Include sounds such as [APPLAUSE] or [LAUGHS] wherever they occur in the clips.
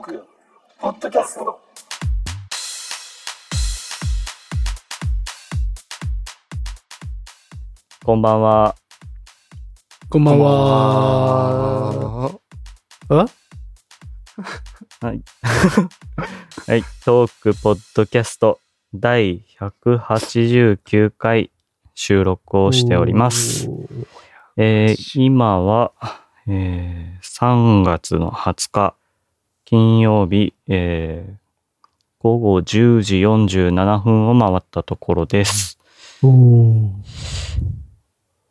ーク、ポッドキャスト。こんばんは。こんばんは。あ？[LAUGHS] はい。[LAUGHS] はい。トークポッドキャスト第189回収録をしております。。えー今は、えー3月の20日金曜日、えー午後10時47分を回ったところです。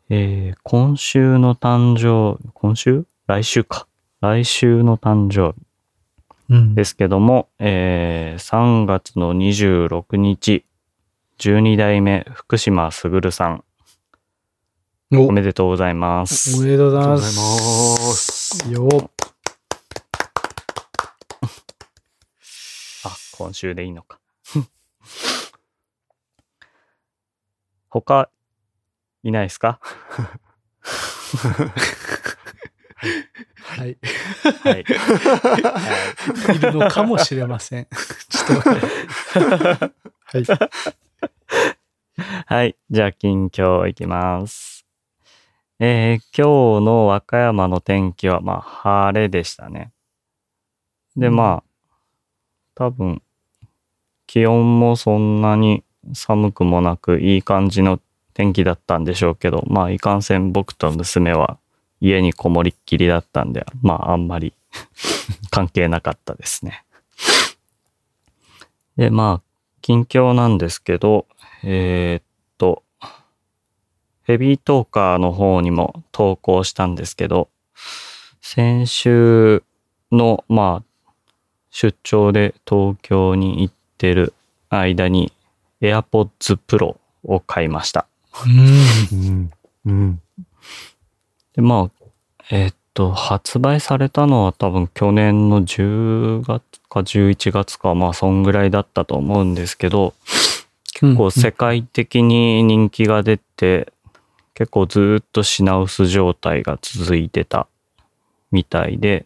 えー今週の誕生、今週？来週か。来週の誕生日うんですけども、えー3月の26日、12代目福島卓さん、おおめでとうございます。おめでとうございま。ありがとうございますよっあ、今週でいいのか。[LAUGHS] 他、いないですか？[LAUGHS] はい。はい。いるのかもしれません。[LAUGHS] ちょっと。はい。はい。じゃあ、近況いきます。えー今日の和歌山の天気は、まあ、晴れでしたね。で、うんまあ、多分、気温もそんなに寒くもなく、いい感じの天気だったんでしょうけど、まあ、いかんせん僕と娘は家にこもりっきりだったんで、まあ、あんまり [LAUGHS] 関係なかったですね。で、まあ、近況なんですけど、えーっと、ヘビートーカーの方にも投稿したんですけど、先週の、まあ、出張で東京に行ってる間に AirPods Pro を買いました。うん。うん。うん。で、まあ、えーっと、発売されたのは多分去年の10月か11月か、まあ、そんぐらいだったと思うんですけど、結構世界的に人気が出て、結構ずーっと品薄状態が続いてたみたいで、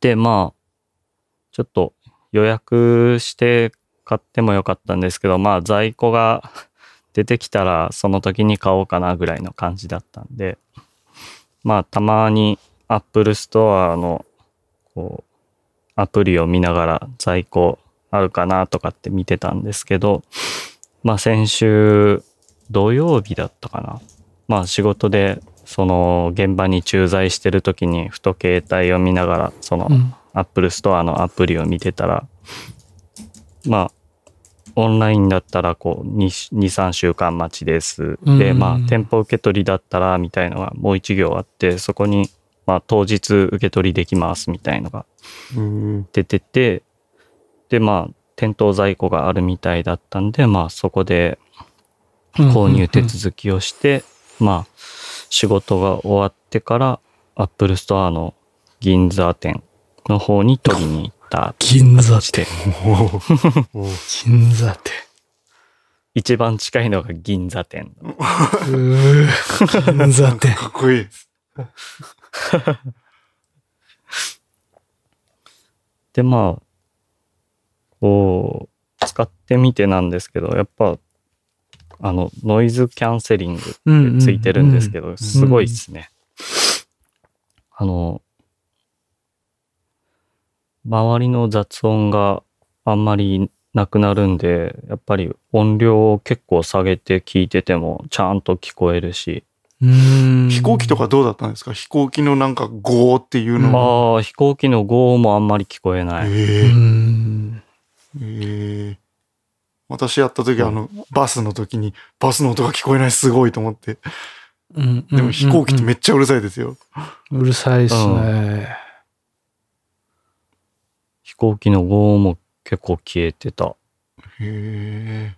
で、まあ、ちょっと予約して買ってもよかったんですけど、まあ在庫が [LAUGHS] 出てきたらその時に買おうかなぐらいの感じだったんで、まあたまに Apple Store のこうアプリを見ながら在庫あるかなとかって見てたんですけど、まあ先週土曜日だったかな。まあ仕事でその現場に駐在してる時にふと携帯を見ながらそのうん。 Apple Store のアプリを見てたら、まあ、オンラインだったらこう2、2 3週間待ちです。で、うんまあ、店舗受け取りだったらみたいのがもう一行あって、そこに、まあ、当日受け取りできますみたいのがうん。出てて、で、まあ、店頭在庫があるみたいだったんで、まあ、そこで購入手続きをして、まあ、仕事が終わってから、 Apple Store の銀座店の方に取りに行った銀座形で、お銀座店。[LAUGHS] 一番近いのが銀座店。銀座店。かっこいいです。で、まあ、こう、使ってみてなんですけど、やっぱ、あの、ノイズキャンセリングうんついてるんですけど。ど、すごいですね。あの、周りの雑音があんまりなくなるんで、やっぱり音量を結構下げて聞いててもちゃんと聞こえるし、うん飛行機とかどうだったんですか？飛行機のなんかゴーっていうのは。ああ、飛行機の号もあんまり聞こえない。うえん。えええ私やった時あの、バスの時に、バスの音が聞こえないすごいと思って。うんでも飛行機ってめっっちゃうるさいですよ。うるさいっすね。飛行機の号も結構消えてた。へえ。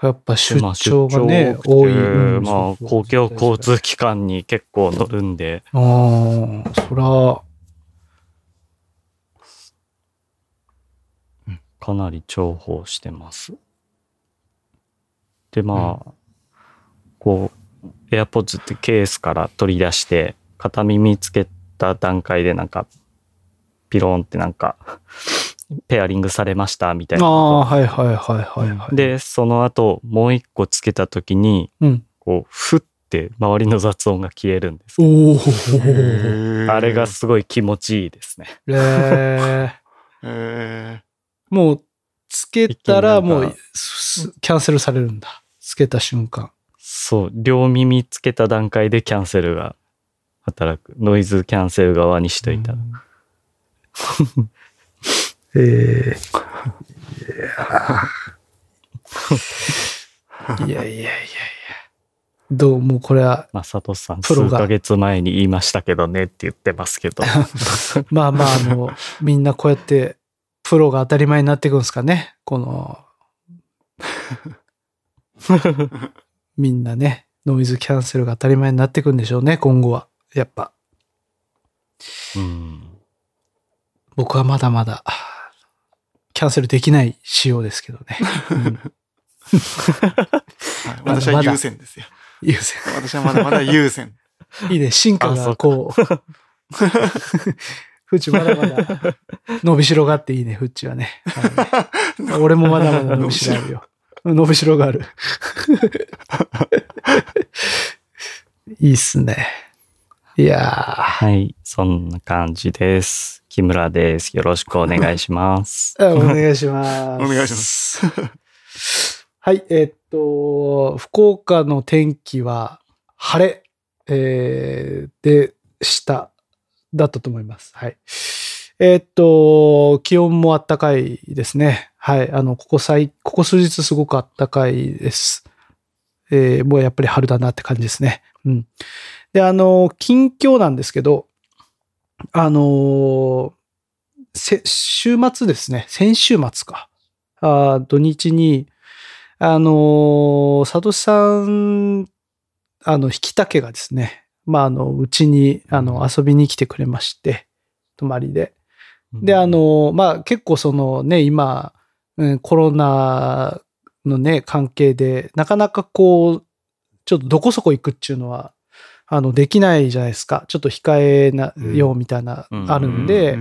やっぱ出まあ張がね、出張多い。でうんまあ、公共交通機関に結構乗るんで、ああ、そら、かなり重宝してます。で、まあ、こう、AirPods ってケースから取り出して、片耳つけた段階でなんか、ピローンってなんか、ペアリングされましたみたいああ、な。はいはいはいはいはい。、で、その後、もう一個つけた時に、うん。こう、ふって周りの雑音が消えるんです。おお。あれがすごい気持ちいいですね。えー、えもう、つけたらもうキャンセルされるんだ。つけた瞬間。そう、両耳つけた段階でキャンセルが働く。ノイズキャンセル側にしといたら。[LAUGHS] えー、[LAUGHS] いやいやいやいや。どうもうこれは、まあ、佐藤さん、プロが数ヶ月前に言いましたけどねって言ってますけど。[LAUGHS] まあまあ、あの、みんなこうやって、プロが当たり前になっていくんですかね。この、みんなね、ノイズキャンセルが当たり前になっていくんでしょうね、今後は。やっぱ。うん。僕はまだまだ、キャンセルできない仕様ですけどね。ーはい私は優先ですよ。優先。私はまだまだ優先。[LAUGHS] いいね、進化がこう。フッチまだまだ伸びしろがあっていいね、フッチはね。ね俺もまだまだ伸びしろあるよ。[LAUGHS] 伸びしろがある。[LAUGHS] いいっすね。いやはい、そんな感じです。木村です。よろしくお願いします。[LAUGHS] ー、お願いします。お願いします。はい、えーっと、福岡の天気は晴れ、えーでした、だったと思います。はい。えーっと、気温も暖かいですね。はい。あの、ここ最、ここ数日すごく暖かいです。えーもうやっぱり春だなって感じですね。うん。で、あの、近況なんですけど、あのせ週末ですね。先週末か。あー土日に、あのー、佐藤さん、あの、引き竹がですね、まあ、あの、うちに、あの、遊びに来てくれまして、泊まりで。で、あの、まあ、結構そのね、今、うんコロナのね、関係で、なかなかこう、ちょっとどこそこ行くっていうのは、あの、できないじゃないですか。ちょっと控えなようみたいな、うん。あるんで、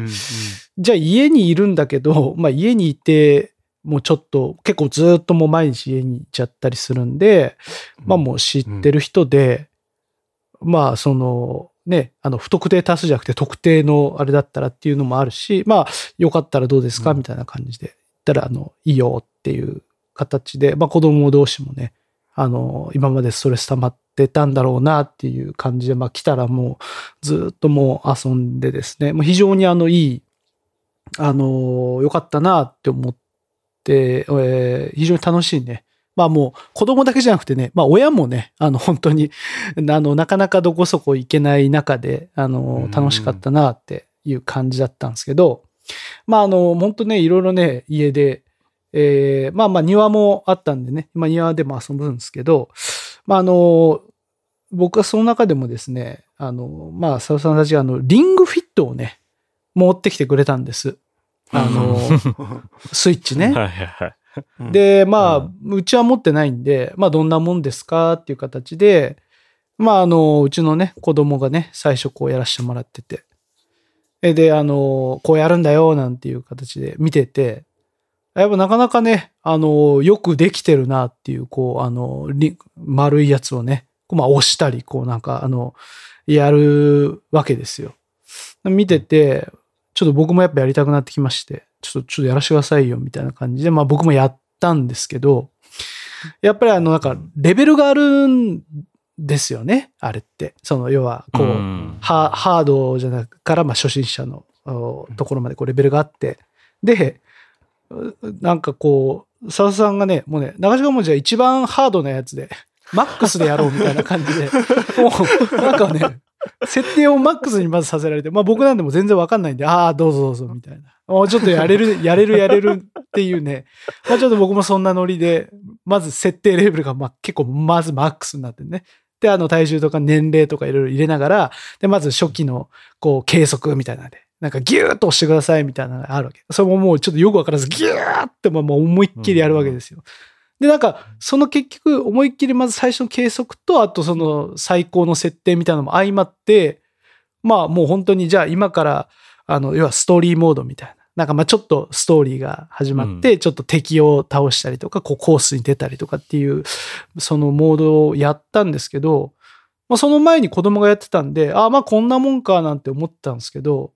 じゃあ家にいるんだけど、まあ家にいて、もうちょっと結構ずっともう毎日家に行っちゃったりするんで、まあもう知ってる人で、まあそのね、あの不特定多数じゃなくて特定のあれだったらっていうのもあるし、まあよかったらどうですか？うん。みたいな感じで言ったら、あの、いいよっていう形で、まあ子供同士もね、あの、今までストレス溜まってたんだろうなっていう感じで、まあ来たらもうずっともう遊んでですね、もう非常にあのいいあの、良かったなって思って、えー非常に楽しいね。まあもう子供だけじゃなくてね、まあ親もね、あの本当に、あの、なかなかどこそこ行けない中で、あのう、ん楽しかったなっていう感じだったんですけど、まああの、本当ね、いろいろね、家で、えーまあまあ庭もあったんでね、まあ庭でも遊ぶんですけど、まああの、僕はその中でもですね、あの、まあ、佐藤さんたちがあの、リングフィットをね、持ってきてくれたんです。あの、[LAUGHS] スイッチね。はいはいはい。うん、で、まあ、ううちは持ってないんで、まあ、どんなもんですかっていう形で、まあ、あの、うちのね、子供がね、最初こうやらせてもらってて。えで、あの、こうやるんだよ、なんていう形で見てて、やっぱなかなかね、あの、よくできてるなっていう、こう、あの、リ丸いやつをね、こうまあ、押したり、こうなんか、あの、やるわけですよ。見てて、ちょっと僕もやっぱやりたくなってきまして、ちょっと、ちょっとやらせてくださいよ、みたいな感じで、まあ僕もやったんですけど、やっぱりあの、なんか、レベルがあるんですよね、あれって。その、要は、こう、んハハードじゃなくから、まあ、初心者のおところまでこうレベルがあって、で、うなんかこう、佐々さんがね、もうね、長島もじゃあ一番ハードなやつで、マックスでやろうみたいな感じで、[LAUGHS] もう、なんかね、設定をマックスにまずさせられて、まあ僕なんでも全然わかんないんで、ああ、どうぞどうぞ、みたいな。もうちょっとやれる、[LAUGHS] やれる、やれるっていうね、まあちょっと僕もそんなノリで、まず設定レベルがまあ結構まずマックスになってね。で、あの体重とか年齢とかいろいろ入れながら、で、まず初期のこう計測みたいなので、なんかギューッと押してくださいみたいなのがあるわけ。それももうちょっとよくわからずギューってもう思いっきりやるわけですよ。で、なんか、その結局思いっきりまず最初の計測と、あとその最高の設定みたいなのも相まって、まあもう本当にじゃあ今から、あの、要はストーリーモードみたいな。なんかまあちょっとストーリーが始まって、ちょっと敵を倒したりとか、こうコースに出たりとかっていう、そのモードをやったんですけど、まあその前に子供がやってたんで、ああまあこんなもんかなんて思ってたんですけど、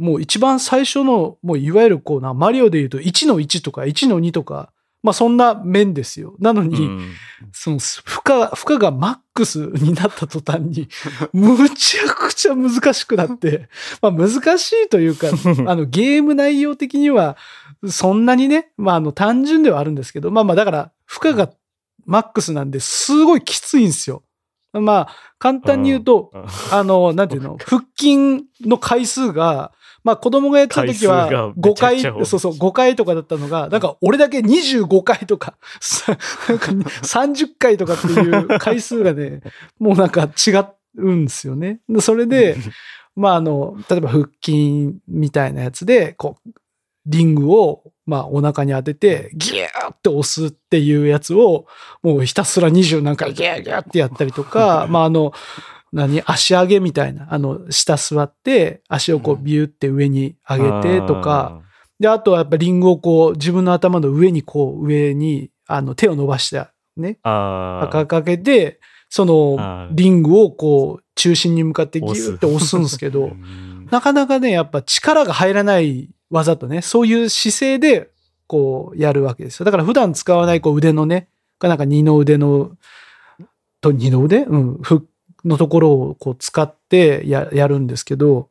もう一番最初の、もういわゆるこうな、マリオで言うと1の1とか1の2とか、まあそんな面ですよ。なのに、うんその負荷、負荷がマックスになった途端に、[LAUGHS] むちゃくちゃ難しくなって、[LAUGHS] まあ難しいというか、[LAUGHS] あのゲーム内容的にはそんなにね、まああの単純ではあるんですけど、まあまあだから負荷がマックスなんですごいきついんですよ。まあ簡単に言うと、うんあの、なんていうの、腹筋の回数が、まあ子供がやってた時は回数が5回、そうそう、5回とかだったのが、なんか俺だけ25回とか、さなんかね30回とかっていう回数がね、[LAUGHS] もうなんか違うんですよね。でそれで、まああの、例えば腹筋みたいなやつで、こう、リングを、まあお腹に当てて、ギューって押すっていうやつを、もうひたすら20何回ギューギューってやったりとか、まああの、何足上げみたいな、あの、下座って、足をこうビューって上に上げてとか、、で、あとはやっぱリングをこう、自分の頭の上にこう、上に、あの、手を伸ばして、ね、あー。かかけて、そのリングをこう、中心に向かってギューって押す。んですけうど、[LAUGHS] ん。なかなかね、やっぱ力が入らない技とね、そういう姿勢で、こう、やるわけですよ。だから普段使わないこう腕のね、なんか二の腕の、と二の腕？うん、ふのところをこう使ってややるんですけど、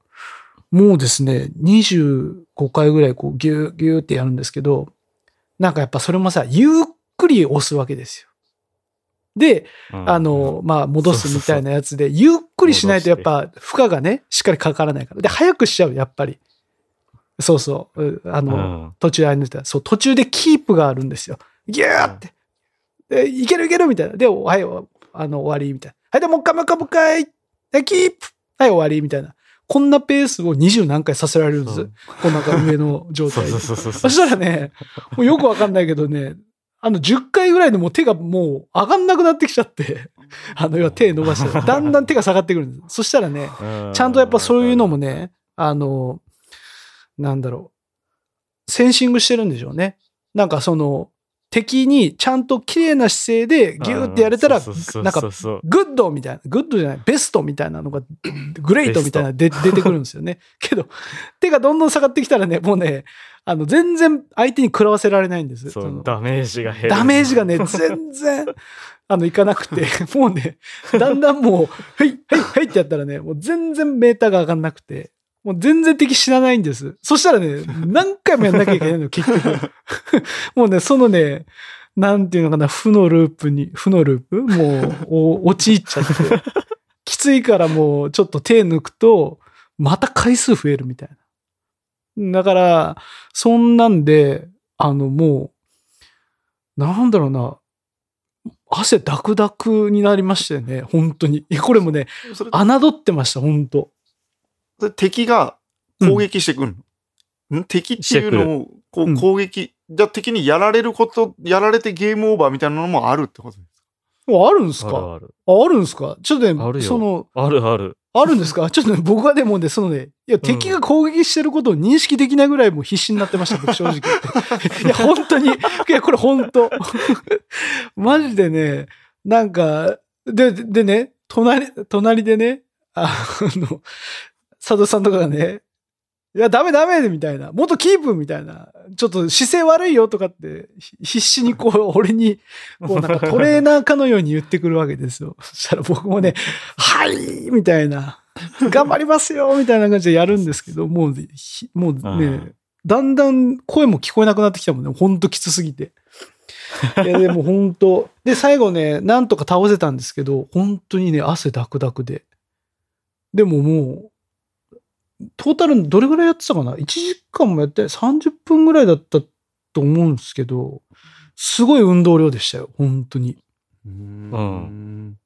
もうですね、25回ぐらいこうギューギューってやるんですけど、なんかやっぱそれもさ、ゆっくり押すわけですよ。で、うんあの、まあ、戻すみたいなやつで、ゆっくりしないとやっぱ負荷がね、しっかりかからないから。で、早くしちゃう、やっぱり。そうそう。うあの、うん途中あれですそう、途中でキープがあるんですよ。ギューって。で、いけるいけるみたいな。で、はい、あの、終わりみたいな。はい、で、もう一回もう一回もう一回。で、キープはい、終わりみたいな。こんなペースを20何回させられるんです。うんこんか上の状そう態で。そうそうそそうしたらね、もうよくわかんないけどね、あの10回ぐらいでもう手がもう上がんなくなってきちゃって、あの要は手伸ばして、だんだん手が下がってくるんです。そしたらね、うんちゃんとやっぱそういうのもね、あの、なんだろう、センシングしてるんでしょうね。なんかその、敵にちゃんと綺麗な姿勢でギューってやれたら、なんかグッドみたいな、グッドじゃない、ベストみたいなのが、グレートみたいなので出てくるんですよね。[LAUGHS] けど、手がどんどん下がってきたらね、もうね、あの、全然相手に食らわせられないんです。そそうのダメージが減るダメージがね、全然、[LAUGHS] あの、いかなくて、もうね、だんだんもう、はい、はい、はいってやったらね、もう全然メーターが上がんなくて、もう全然敵死なないんです。そしたらね、[LAUGHS] 何回もやんなきゃいけないの、結局。[LAUGHS] もうね、そのね、なんていうのかな、負のループに、負のループ？もう、お [LAUGHS] 陥っちゃって。きついからもう、ちょっと手抜くと、また回数増えるみたいな。だから、そんなんで、あの、もう、なんだろうな、汗ダクダクになりましたよね、本当に。いやこれもね、侮ってました、本当それ敵が攻撃してくるの、ん？敵っていうのをこうん。う攻撃、じゃあ敵にやられること、やられてゲームオーバーみたいなのもあるってことですああるんですか？あるある。ああるんですか？ちょっとね、あるよ。その、あるある。あるんですか？ちょっとね、[LAUGHS] 僕はでもね、そのね、いや、敵が攻撃してることを認識できないぐらいもう必死になってました、僕正直言って。[LAUGHS] いや、本当に、いや、これ本当。[LAUGHS] マジでね、なんか、で、でね、隣、隣でね、あの、佐藤さんとかがね、いや、ダメダメみたいな。もっとキープみたいな。ちょっと姿勢悪いよとかって、ひ必死にこう、[LAUGHS] 俺に、こうなんかトレーナーかのように言ってくるわけですよ。そしたら僕もね、[LAUGHS] はいみたいな。頑張りますよみたいな感じでやるんですけど、もう、ひもうねうん、だんだん声も聞こえなくなってきたもんね。ほんときつすぎて。いや、でも本当で、最後ね、なんとか倒せたんですけど、本当にね、汗ダクダクで。でももう、トータルどれぐらいやってたかな ?1 時間もやって30分ぐらいだったと思うんですけど、すごい運動量でしたよ、本当に。うん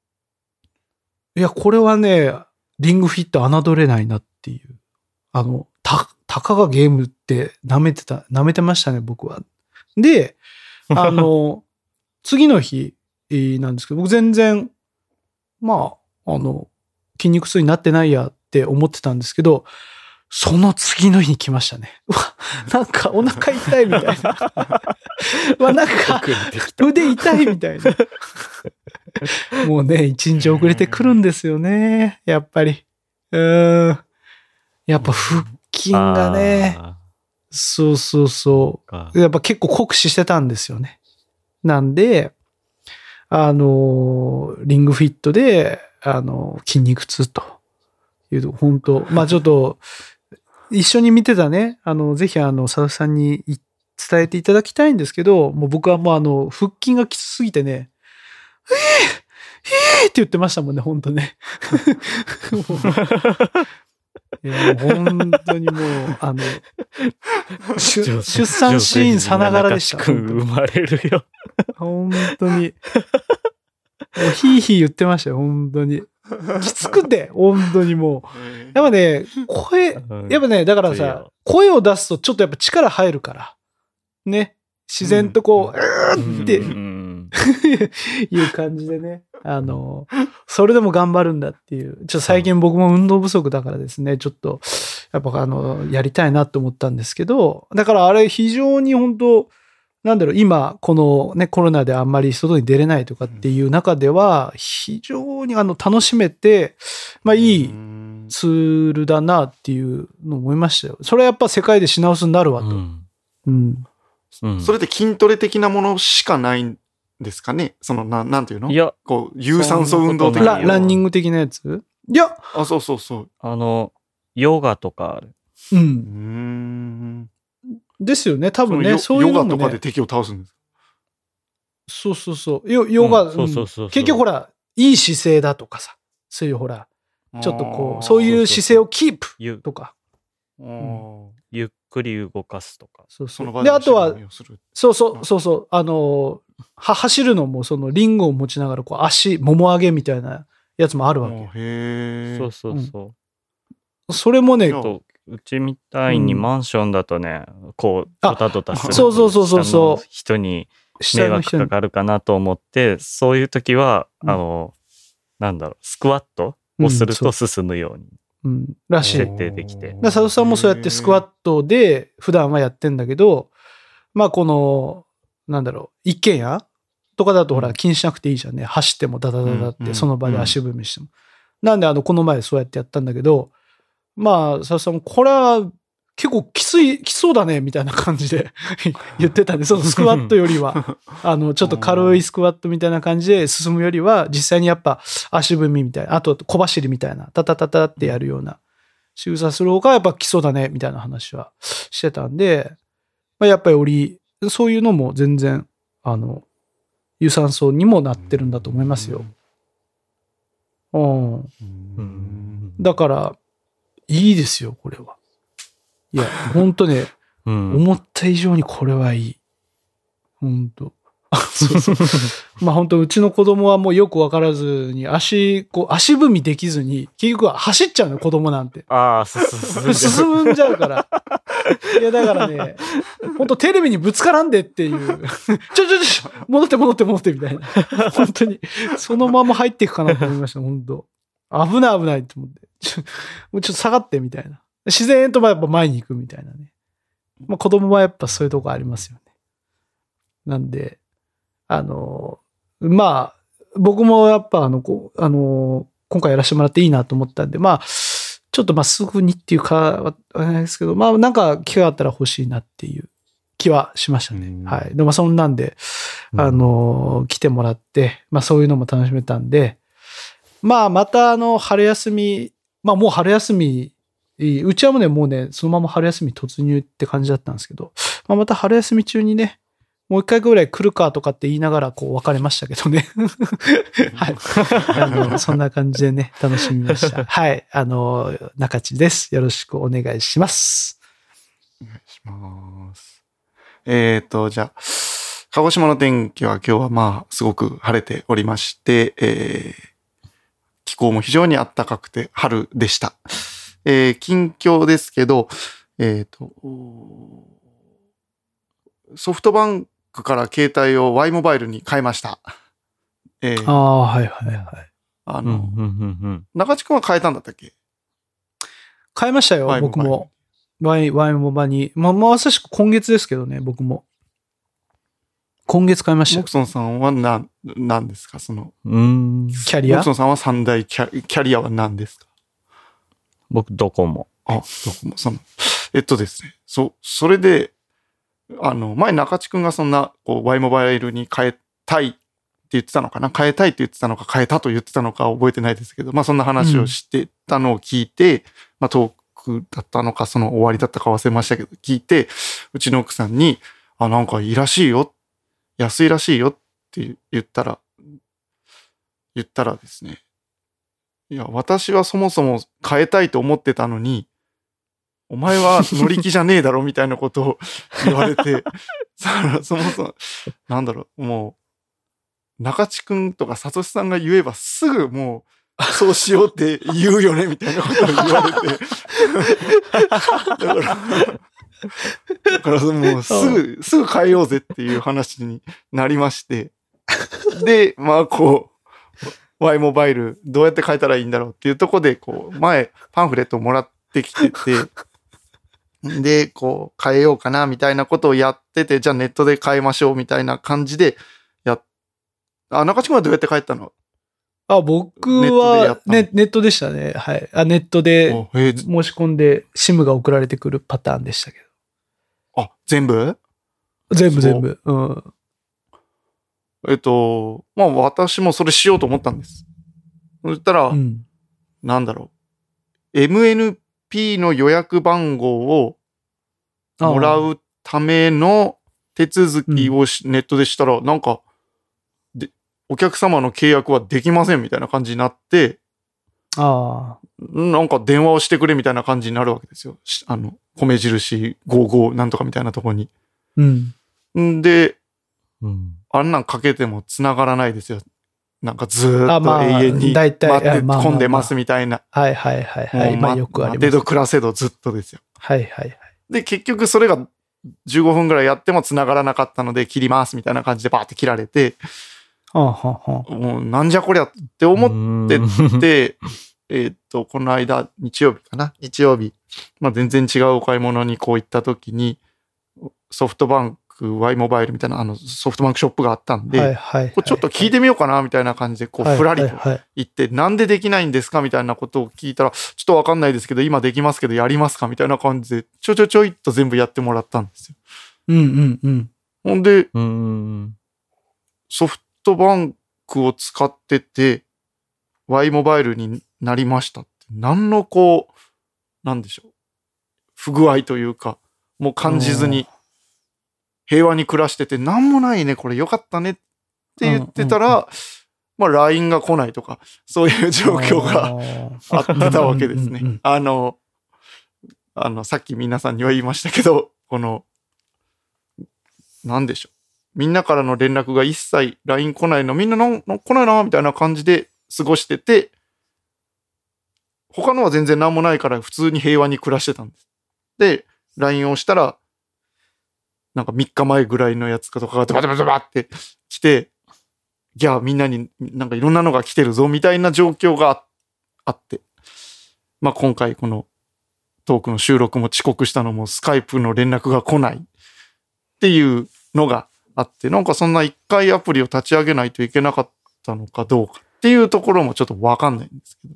いや、これはね、リングフィット侮れないなっていう。あの、た、たかがゲームって舐めてた、舐めてましたね、僕は。で、[LAUGHS] あの、次の日えーなんですけど、僕全然、まあ、あの、筋肉痛になってないやって思ってたんですけど、その次の日に来ましたね。うわ、なんかお腹痛いみたいな。[LAUGHS] うわ、なんか腕痛いみたいな。もうね、一日遅れてくるんですよね。やっぱり。うーん。やっぱ腹筋がね、あそうそうそう。やっぱ結構酷使してたんですよね。なんで、あの、リングフィットで、あの、筋肉痛というと、本当まあちょっと、一緒に見てたね、あの、ぜひあの、佐々木さんにい伝えていただきたいんですけど、もう僕はもうあの、腹筋がきつすぎてね、ええええって言ってましたもんね、本当ね。[LAUGHS] もう本当にもう、あの、出出産シーンさながらでした。生まれるよ。本当に。もうヒーヒー言ってましたよ、本当に。きつくて、本当にもう。やっぱね、声、やっぱね、だからさ声を出すとちょっとやっぱ力入るから。ね。自然とこう、うーってうん [LAUGHS] いう感じでね。あの、それでも頑張るんだっていう。ちょっと最近僕も運動不足だからですね、ちょっと、やっぱあの、やりたいなと思ったんですけど、だからあれ非常に本当なんだろう、今、このね、コロナであんまり外に出れないとかっていう中では、非常にあの、楽しめて、まあいいうんツールだなっていうのを思いましたよ。それはやっぱ世界で品薄になるわと。うんうん。うんそれって筋トレ的なものしかないんですかね？その、ななんていうの？いや、こう、有酸素運動的な。ラランニング的なやつ？いや、あ、そうそうそう。あの、ヨガとかある。う。うんん。ですよね。多分ね、そういうのも、ね、ヨガとかで敵を倒すんです。そうそうそう。ヨヨガ、うんそうそうそうそううん結局ほら、いい姿勢だとかさ、そういうほら、ちょっとこう、そういう姿勢をキープゆとか。ゆっくり動かすとか。そうそう。その場で、あとはそうそう、そうそう、あの、は、走るのも、その、リングを持ちながら、こう、足、もも上げみたいなやつもあるわけ。へえ。そうそうそう。それもね、うちみたいにうん。マンションだとね、こう、あドタドタするそうそうそうそうそう。人に迷惑か、かるかなと思って、そういう時は、うん。あの、なんだろう、スクワットをするうんと進むように。うん、らしい。設定できて。佐藤さんもそうやってスクワットで普段はやってんだけど、まあこの、なんだろう、一軒家とかだとほら気にしなくていいじゃんね。走ってもダダダダっうんうんてその場で足踏みしても。なんであの、この前そうやってやったんだけど、まあ佐藤さんもこれは結構きつい、きつそうだねみたいな感じで [LAUGHS] 言ってたんで、そのスクワットよりは、[LAUGHS] あの、ちょっと軽いスクワットみたいな感じで進むよりは、実際にやっぱ足踏みみたいな、あと小走りみたいな、タタタタってやるような仕草する方がやっぱ基礎だね、みたいな話はしてたんで、まあ、やっぱりより、そういうのも全然、あの、有酸素にもなってるんだと思いますよ。うん。うんだから、いいですよ、これは。いや、ほんとね、[LAUGHS] うん。思った以上にこれはいい。ほんと。あ [LAUGHS] そうそう。まあ本当うちの子供はもうよくわからずに足、こう足踏みできずに、結局は走っちゃうのよ、子供なんて。ああ、そうそうそう。進んじゃうから。いや、だからね、本当テレビにぶつからんでっていう。ちょちょちょ、戻って戻って戻ってみたいな。本当に、そのまま入っていくかなと思いました、本当危ない危ないと思って。ちょもうちょっと下がってみたいな。自然とやっぱ前に行くみたいなね。まあ子供はやっぱそういうとこありますよね。なんで、あの、まあ、僕もやっぱあの、こうあの、今回やらせてもらっていいなと思ったんで、まあ、ちょっとまあすぐにっていうかはないですけど、まあなんか機会あったら欲しいなっていう気はしましたね。うんはい。でもそんなんで、あの、来てもらって、まあそういうのも楽しめたんで、まあまたあの春休み、まあもう春休み、うちはもうね、もうね、そのまま春休み突入って感じだったんですけど、まあまた春休み中にね、もう一回ぐらい来るかとかって言いながらこう別れましたけどね。はい。あの、そんな感じでね、楽しみました。はい。あの、中地です。よろしくお願いします。お願いします。えっ、と、じゃあ、鹿児島の天気は今日はまあ、すごく晴れておりまして、えー気候も非常に暖かくて春でした。えー近況ですけど、えっ、と、ソフトバンクから携帯を Y モバイルに変えました。えーああ、はいはいはい。あの、うんうんうんうん。中地君は変えたんだったっけ？買いましたよ、僕も。ワイン、ワインモバに。まあ、まさしく今月ですけどね、僕も。今月買いましたよモク。ソンさんは何、何ですか？その、うーん。キャリア？モクソンさんは三大キャキャリアは何ですか？僕、どこも。あ、どこも、その、えっとですね、そ、それで、あの、前中地くんがそんな、こう、Y モバイルに変えたいって言ってたのかな？変えたいって言ってたのか、変えたと言ってたのか覚えてないですけど、まあそんな話をしてたのを聞いて、まあトークだったのか、その終わりだったか忘れましたけど、聞いて、うちの奥さんに、あ、なんかいいらしいよ。安いらしいよって言ったら、言ったらですね、いや、私はそもそも変えたいと思ってたのに、お前は乗り気じゃねえだろみたいなことを言われて、そ [LAUGHS] そもそも、なんだろう、もう、中地くんとかサトシさんが言えばすぐもう、そうしようって言うよねみたいなことを言われて。[LAUGHS] だから、だからもうすぐ、すぐ変えようぜっていう話になりまして。で、まあこう、Y モバイルどうやって変えたらいいんだろうっていうところで、こう、前パンフレットをもらってきてて、で、こう、変えようかなみたいなことをやってて、じゃあネットで変えましょうみたいな感じでやっ、あ、中地君はどうやって変えたの？あ、僕はネネットでしたね。はい。あ、ネットで申し込んで SIM が送られてくるパターンでしたけあ、全部？ど。全部全部。うん。えっと、まあ私もそれしようと思ったんです。そしたら、うん。なんだろう。MNP の予約番号をあもらうための手続きをし、ネットでしたら、なんか、で、お客様の契約はできませんみたいな感じになって、あなんか電話をしてくれみたいな感じになるわけですよ。しあの、米印55なんとかみたいなところに。あ。うん。んで、うん。あんなんかけても繋がらないですよ。なんかずーっとあまあ永遠に待って混んでますみたいな。はいはいはいはい。まあよくあります。ど暮らせどずっとですよ。はいはいはい。で、結局それが15分ぐらいやっても繋がらなかったので切りますみたいな感じでバーって切られて、はあはあはあもうなんじゃこりゃって思ってって、で、えーっと、この間、日曜日かな？日曜日。まあ全然違うお買い物にこう行った時に、ソフトバンク Y モバイルみたいなあのソフトバンクショップがあったんで、はいはいはい。これちょっと聞いてみようかなみたいな感じで、こう、はいふらりと行って、なんでできないんですかみたいなことを聞いたら、ちょっとわかんないですけど、今できますけど、やりますかみたいな感じで、ちょちょちょいっと全部やってもらったんですよ。うんうんうん。ほんで、うん。ソフトバンクを使ってて、Y モバイルになりましたって、何のこう、なんでしょう。不具合というか、もう感じずに、平和に暮らしてて、なんもないね、これよかったねって言ってたうんうんら、まあ LINE が来ないとか、そういう状況があってたわけですうんうんうんね。あの、あの、さっき皆さんには言いましたけど、この、なんでしょう。みんなからの連絡が一切 LINE 来ないの、みんななんなん来ないな、みたいな感じで過ごしてて、他のは全然何もないから普通に平和に暮らしてたんです。で、LINE をしたら、なんか3日前ぐらいのやつかとかがドバドバドバって来て、いや、みんなになんかいろんなのが来てるぞ、みたいな状況があって。まあ今回このトークの収録も遅刻したのもスカイプの連絡が来ないっていうのがあって、なんかそんな一回アプリを立ち上げないといけなかったのかどうかっていうところもちょっとわかんないんですけど。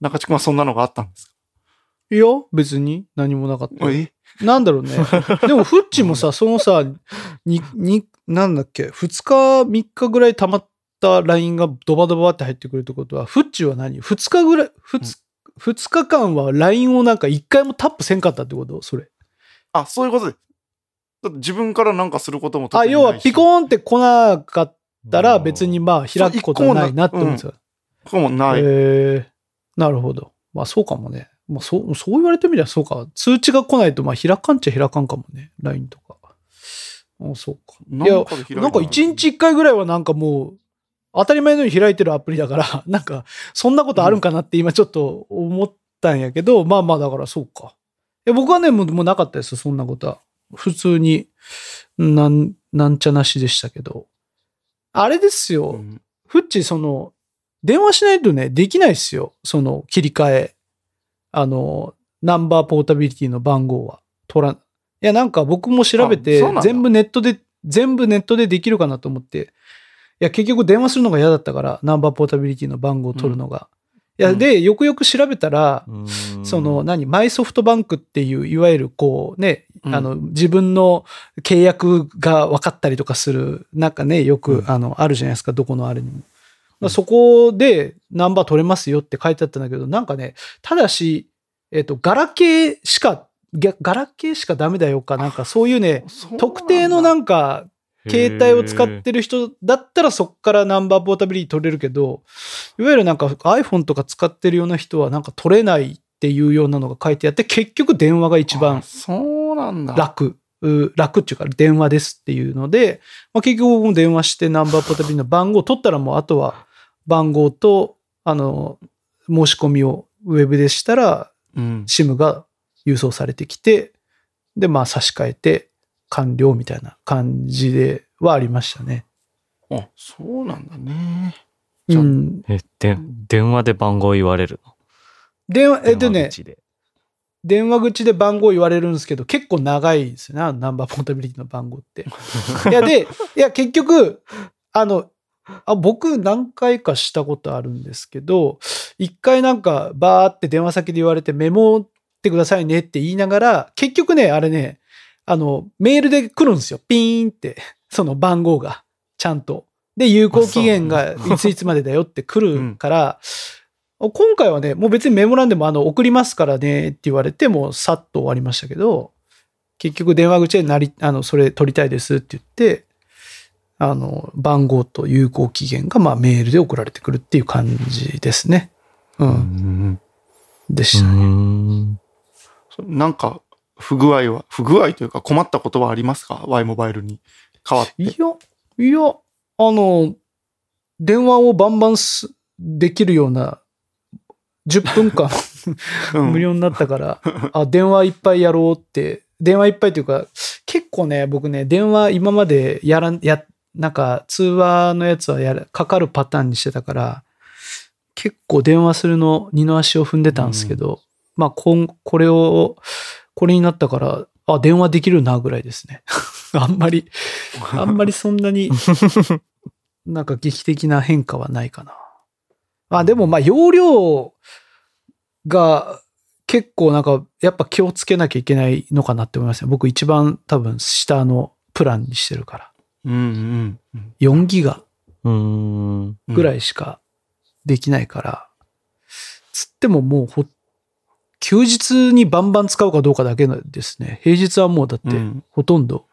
中地君はそんなのがあったんですいや、別に何もなかったなんだろうね。[LAUGHS] でも、フッチもさ、そのさ、に、に、なんだっけ、2日、3日ぐらい溜まった LINE がドバドバって入ってくるってことは、フッチは何 ?2 日ぐらい、2, 2日間は LINE をなんか1回もタップせんかったってこと？それ。あ、そういうことです。自分からなんかすることもあ、要はピコーンって来なかったら別にまあ開くことはないなって思うんですよ。ここもない。へえなるほど。まあそうかもね。まあそう、そう言われてみりゃそうか。通知が来ないとまあ開かんっちゃ開かんかもね。LINE とか。あそうか。いやなんか一日一回ぐらいはなんかもう、当たり前のように開いてるアプリだから、[LAUGHS] なんか、そんなことあるんかなって今ちょっと思ったんやけど、まあまあだからそうか。いや僕はね、もうもうなかったですよ、そんなことは。普通に、なん、なんちゃなしでしたけど。あれですよ。うんフッチ、その、電話しないとね、できないですよ。その、切り替え。あの、ナンバーポータビリティの番号は取らん。いや、なんか僕も調べあて全部ネットで、全部ネットでできるかなと思って、いや、結局電話するのが嫌だったから、ナンバーポータビリティの番号を取るのが。いや、うんで、よくよく調べたら、うんその、何、マイソフトバンクっていう、いわゆるこうね、うん。あの、自分の契約が分かったりとかする、なんかね、よく、うん。あの、あるじゃないですか、どこのあれにも。だからそこでナンバー取れますよって書いてあったんだけど、なんかね、ただし、えっ、と、ガラケーしか、ガガラケーしかダメだよか、なんかそういうね、特定のなんか、携帯を使ってる人だったらそこからナンバーポータビリティ取れるけど、いわゆるなんか iPhone とか使ってるような人はなんか取れないっていうようなのが書いてあって、結局電話が一あ番そうなんだ。楽。う楽っていうか電話ですっていうので、まあ、結局僕も電話してナンバーポータビリティの番号を取ったらもうあとは番号と、あの、申し込みをウェブでしたらうん。SIM が郵送されてきて、で、まあ差し替えて完了みたいな感じではありましたね。あ、そうなんだね。う。じゃあえ、で、電話で番号言われるの？電話、えっとね、電話口で番号言われるんですけど、結構長いですよね、ナンバーポータビリティの番号って。いや、で、いや、結局、あの、あ僕何回かしたことあるんですけど、一回なんかバーって電話先で言われてメモってくださいねって言いながら、結局ね、あれね、あの、メールで来るんですよ。ピーンって、その番号が、ちゃんと。で、有効期限がいついつまでだよって来るから、今回はね、もう別にメモ欄でもあの送りますからねって言われて、もうさっと終わりましたけど、結局電話口でなり、あの、それ取りたいですって言って、あの、番号と有効期限がまあメールで送られてくるっていう感じですね。う。うんん。でしたね。なんか、不具合は、不具合というか困ったことはありますか ?Y モバイルに変わって。いや、いや、あの、電話をバンバンすできるような10分間うん無料になったから、あ、電話いっぱいやろうって、電話いっぱいというか、結構ね、僕ね、電話今までやらん、や、なんか通話のやつはやる、かかるパターンにしてたから、結構電話するの二の足を踏んでたんですけど、まあ、こん、これを、これになったから、あ、電話できるなぐらいですね。[LAUGHS] あんまり、あんまりそんなに、[LAUGHS] なんか劇的な変化はないかな。あ、でもまあ容量が結構なんかやっぱ気をつけなきゃいけないのかなって思いますね。僕一番多分下のプランにしてるから。うんうんうん。4ギガうん。ぐらいしかできないから、つってももうほ、休日にバンバン使うかどうかだけですね。平日はもうだってうんほとんど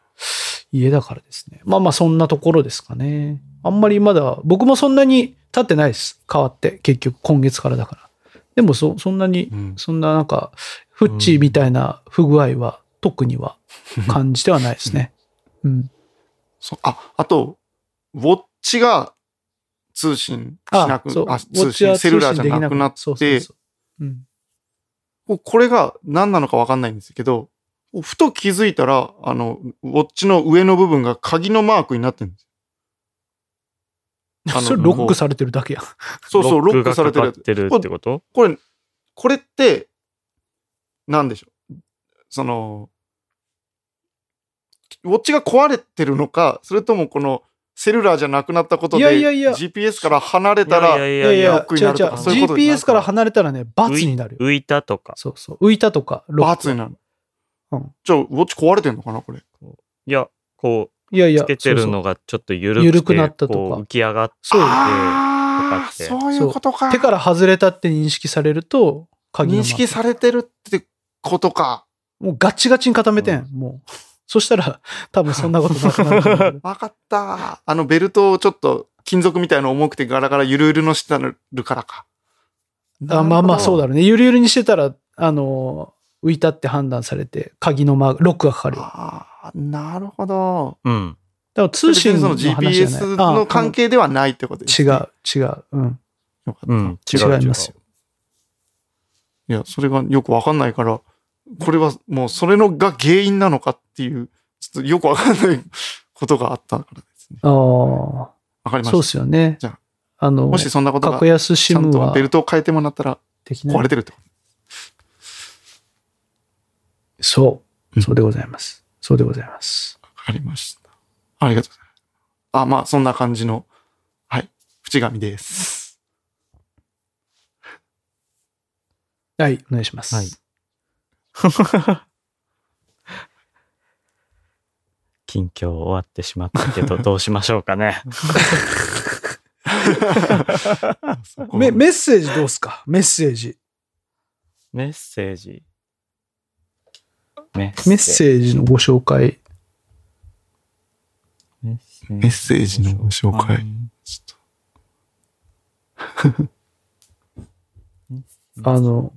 家だからですね。まあまあそんなところですかね。あんまりまだ、僕もそんなに経ってないです。変わって。結局今月からだから。でもそ、そんなにうん、そんななんか、フッチーみたいな不具合は特には感じてはないですね。うん。あ、あと、ウォッチが通信しなく、そう。あ、通信、セルラーじゃなくなって。これが何なのかわかんないんですけど、ふと気づいたら、あの、ウォッチの上の部分が鍵のマークになってるんです。あのそれロックされてるだけやん。そうそう、ロックされてるてるってこと？これ、これって、なんでしょう？その、ウォッチが壊れてるのか、それともこのセルラーじゃなくなったことで、いやいやいや GPS から離れたら、いやいいやいや、ロックになるとか違う違うそういうことになる GPS か？ら離れたらね、罰になるよ。浮いたとか？そうそう。浮いたとか、ロック罰になる。うんじゃあ、ウォッチ壊れてんのかなこれ？いや、こいやいうや、つけてるのがちょっと緩くて緩くなったとかこう浮き上がってそうああ、とかってそういうことか。手から外れたって認識されると、鍵認識されてるってことか。もうガチガチに固めてん、もう。そしたら、多分そんなことなくなる。わかった。あのベルトをちょっと金属みたいの重くてガラガラゆるゆるのしてるからか。あまあまあそうだろろうね。ゆるゆるにしてたら、あの、浮いたって判断されて、鍵のマーク、ロックがかかるああ、なるほど。うん。ら通信の別にその話じゃない。GPS の関係ではないってことです、違ね。う、違う。うん。よかった。うん。違う違いますよ。いや、それがよくわかんないから、これはもうそれのが原因なのかっていう、ちょっとよくわかんないことがあったからですね。ああ、わかりまそうっしすよね。じゃああの、もしそんなことが格安シムはとベルトを変えてもらったら。壊れてるってこと。そう。うんそうでございます。そうでございます。わかりました。ありがとうございます。あ、まあ、そんな感じの、はい。淵上です。はい、お願いします。はい [LAUGHS] 近況終わってしまったけど、[LAUGHS] どうしましょうかね。[LAUGHS] メメッセージどうすか？メッセージ。メッセージ？メメッセージのご紹介。メッセージのご紹介。ちょっあの、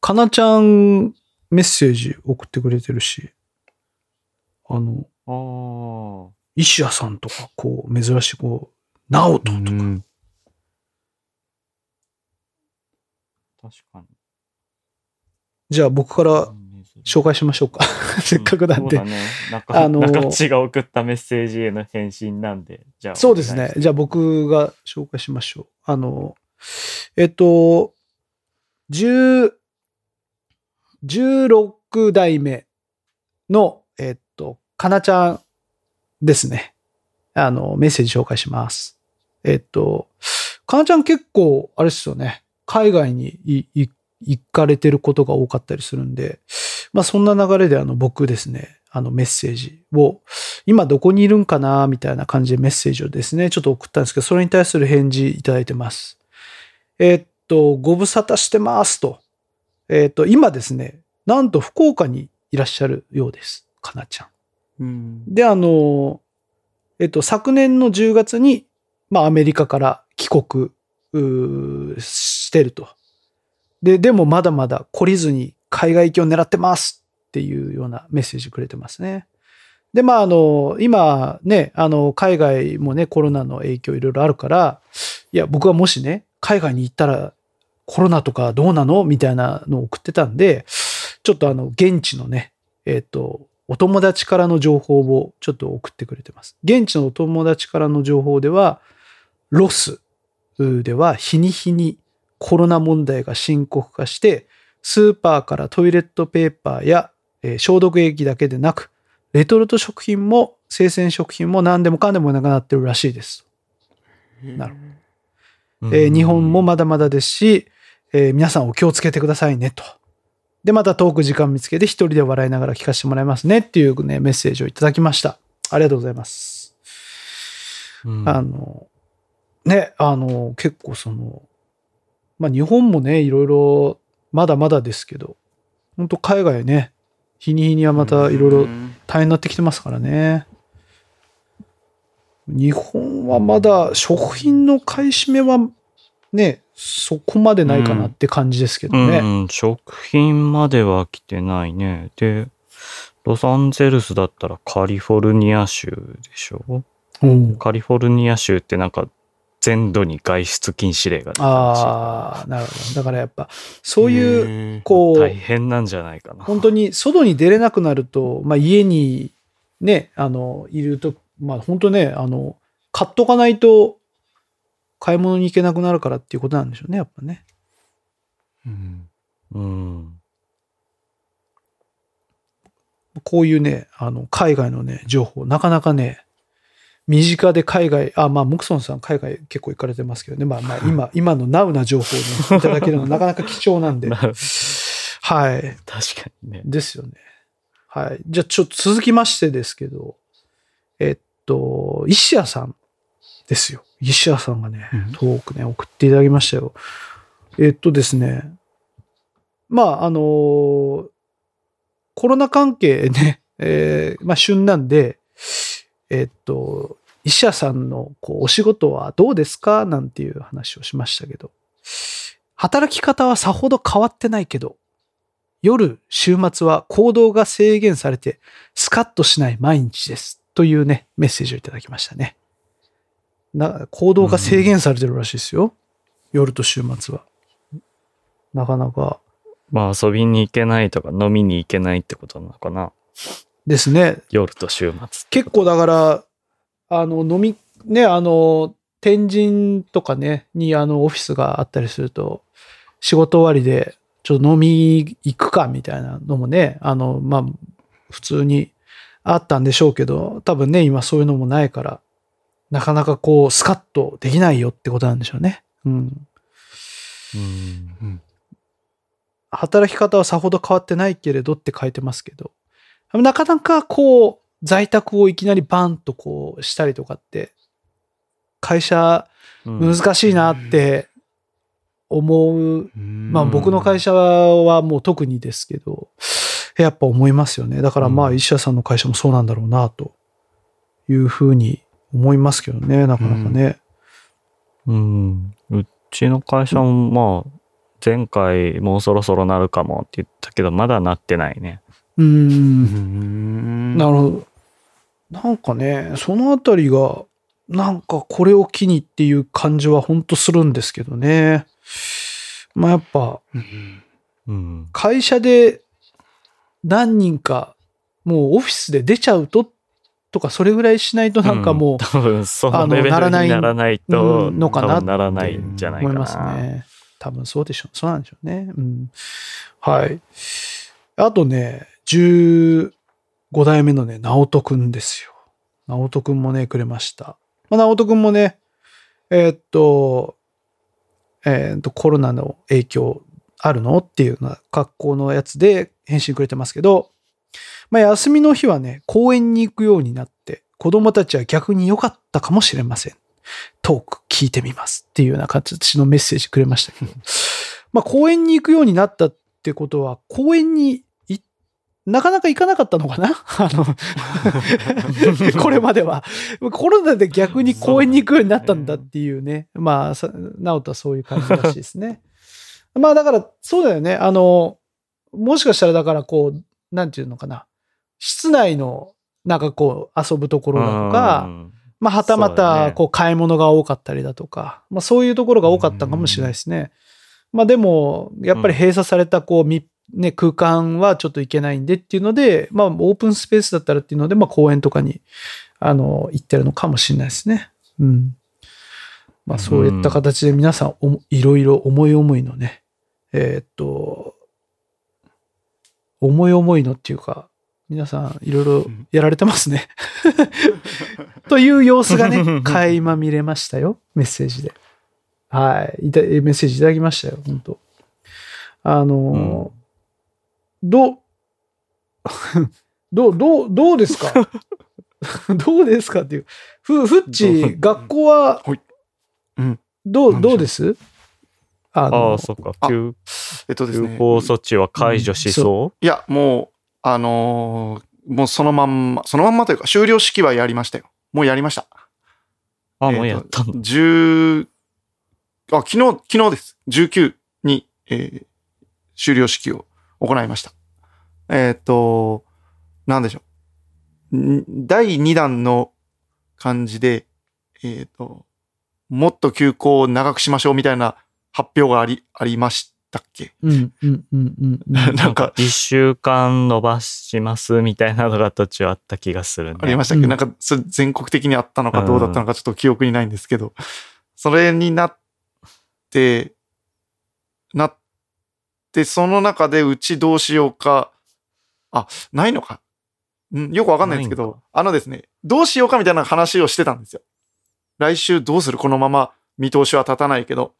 かなちゃんメッセージ送ってくれてるし、あの、ああ。石谷さんとか、こう、珍しい、こう、ナオトとか、うん確かに。じゃあ僕から紹介しましょうか。せっかくなんで。あの中地が送ったメッセージへの返信なんで、じゃあ。そうですね。じゃあ僕が紹介しましょう。あの、えっと、10 16代目の、えっと、かなちゃんですね。あの、メッセージ紹介します。えっと、かなちゃん結構、あれですよね。海外に行かれてることが多かったりするんで、まあそんな流れであの僕ですね、あのメッセージを、今どこにいるんかなみたいな感じでメッセージをですね、ちょっと送ったんですけど、それに対する返事いただいてます。えーっと、ご無沙汰してますと。えーっと、今ですね、なんと福岡にいらっしゃるようです。かなちゃん。うんで、あの、えっと、昨年の10月に、まあ、アメリカから帰国してると。で、でもまだまだ懲りずに海外行きを狙ってますっていうようなメッセージくれてますね。で、まあ、あの、今ね、あの、海外もね、コロナの影響いろいろあるから、いや、僕はもしね、海外に行ったらコロナとかどうなのみたいなのを送ってたんで、ちょっとあの、現地のね、えっ、と、お友達からの情報をちょっと送ってくれてます。現地のお友達からの情報では、ロスでは日に日にコロナ問題が深刻化して、スーパーからトイレットペーパーや、えー消毒液だけでなく、レトルト食品も生鮮食品も何でもかんでもなくなってるらしいです。なるうんえー日本もまだまだですし、えー皆さんお気をつけてくださいねと。で、またトーク時間見つけて一人で笑いながら聞かせてもらいますねっていうね、メッセージをいただきました。ありがとうございます。うんあの、ね、あの、結構その、まあ日本もね、いろいろまだまだですけど、本当海外ね、日に日にはまたいろいろ大変になってきてますからね。日本はまだ食品の買い占めはね、そこまでないかなって感じですけどね。うん、食品までは来てないね。で、ロサンゼルスだったらカリフォルニア州でしょ？う。んカリフォルニア州ってなんか全土に外出禁止令が出たらああ、なるほど。だからやっぱ、そういう、こう、大変なんじゃないかな。本当に外に出れなくなると、まあ家にね、あの、いると、まあ本当ね、あの、買っとかないと買い物に行けなくなるからっていうことなんでしょうね、やっぱね。うんうん。こういうね、あの、海外のね、情報、なかなかね、身近で海外、あ、まあ、ムクソンさん海外結構行かれてますけどね、まあまあ、今、今のナウな情報をね、いただけるのはなかなか貴重なんで、[LAUGHS] なはい。確かにね。ですよね。はい。じゃあ、ちょっと続きましてですけど、えっと、石谷さんですよ。石谷さんがねうん、トークね、送っていただきましたよ。えっとですね、まあ、あのコロナ関係ね、えーまあ、旬なんで、えっと、石谷さんのこうお仕事はどうですか？なんていう話をしましたけど、働き方はさほど変わってないけど、夜、週末は行動が制限されて、スカッとしない毎日です。というね、メッセージをいただきましたね。な行動が制限されてるらしいですよ。夜と週末は。なかなかまあ遊びに行けないとか飲みに行けないってことなのかな。ですね。夜と週末。結構だから、あの、飲み、ね、あの、天神とかね、にあの、オフィスがあったりすると、仕事終わりで、ちょっと飲み行くかみたいなのもね、あの、まあ、普通にあったんでしょうけど、多分ね、今そういうのもないから、なかなかこう、スカッとできないよってことなんでしょうね。うん。うん。働き方はさほど変わってないけれどって書いてますけど、なかなかこう、在宅をいきなりバンとこうしたりとかって、会社うん難しいなって思う。まあま僕の会社はもう特にですけど、やっぱ思いますよね。だからまあうん石田さんの会社もそうなんだろうなというふうに思いますけどね、なかなかね。うん。うちの会社もまあ、前回もうそろそろなるかもって言ったけど、まだなってないね。うんんなるほど。なんかね、そのあたりが、なんかこれを機にっていう感じは本当するんですけどね。まあやっぱうんうん。会社で何人かもうオフィスで出ちゃうととかそれぐらいしないとなんかもう多分そあののレベルにならないと、うんのかなならないんじゃないかな。思いますね。多分そうでしょう。そうなんでしょうね。うん。はい。あとね、15代目のね、直人くんですよ。直人くんもね、くれました。まあ、直人くんもね、えーっと、えーっと、コロナの影響あるのっていうような格好のやつで返信くれてますけど、まあ、休みの日はね、公園に行くようになって、子供たちは逆に良かったかもしれません。トーク聞いてみますっていうような形のメッセージくれましたけど。まあ公園に行くようになったってことは、公園になかなか行かなかったのかな？[LAUGHS] あの、[LAUGHS] これまでは。コロナで逆に公園に行くようになったんだっていうね。まあ、さ直人はそういう感じらしいですね。[LAUGHS] まあだから、そうだよね。あの、もしかしたらだからこう、なんていうのかな。室内の、なんかこう、遊ぶところだとか、うんまあ、はたまた、ねこう、買い物が多かったりだとか、まあ、そういうところが多かったかもしれないですね。まあ、でも、やっぱり閉鎖された、こう、み、ね、空間はちょっと行けないんでっていうので、まあ、オープンスペースだったらっていうので、まあ、公園とかに、あの、行ってるのかもしれないですね。うん。まあ、そういった形で皆さんおも、いろいろ思い思いのね、えーっと、思い思いのっていうか、皆さんいろいろやられてますね。[LAUGHS] という様子がね、[LAUGHS] 垣間見れましたよ。メッセージで。はい。いたメッセージいただきましたよ。本当あのーどう、どう、どう、どうですか？[LAUGHS] どうですかっていう。ふ、ふっち、学校ははいうん、どう、どうです？ああのあ、そっか。あ休えっとですね。休校措置は解除しそいや、もう、あのーもうそのまんま、そのまんまというか、終了式はやりましたよ。もうやりました。うあ、もうやったんだ。10、あ、昨日、昨日です。19に、えー終了式を行いました。えっ、と、なんでしょう。ん第2弾の感じで、えっ、と、もっと休校を長くしましょうみたいな発表があり、ありましたっけ？うん、うん、うん、うん。[LAUGHS] なんか、一週間伸ばしますみたいなのが途中あった気がするね。ありましたっけ、うんなんか、それ全国的にあったのかどうだったのかちょっと記憶にないんですけど、それになって、なって、その中でうちどうしようか、あ、ないのか。んよくわかんないんですけどあのですね、どうしようかみたいな話をしてたんですよ。来週どうするこのまま見通しは立たないけど。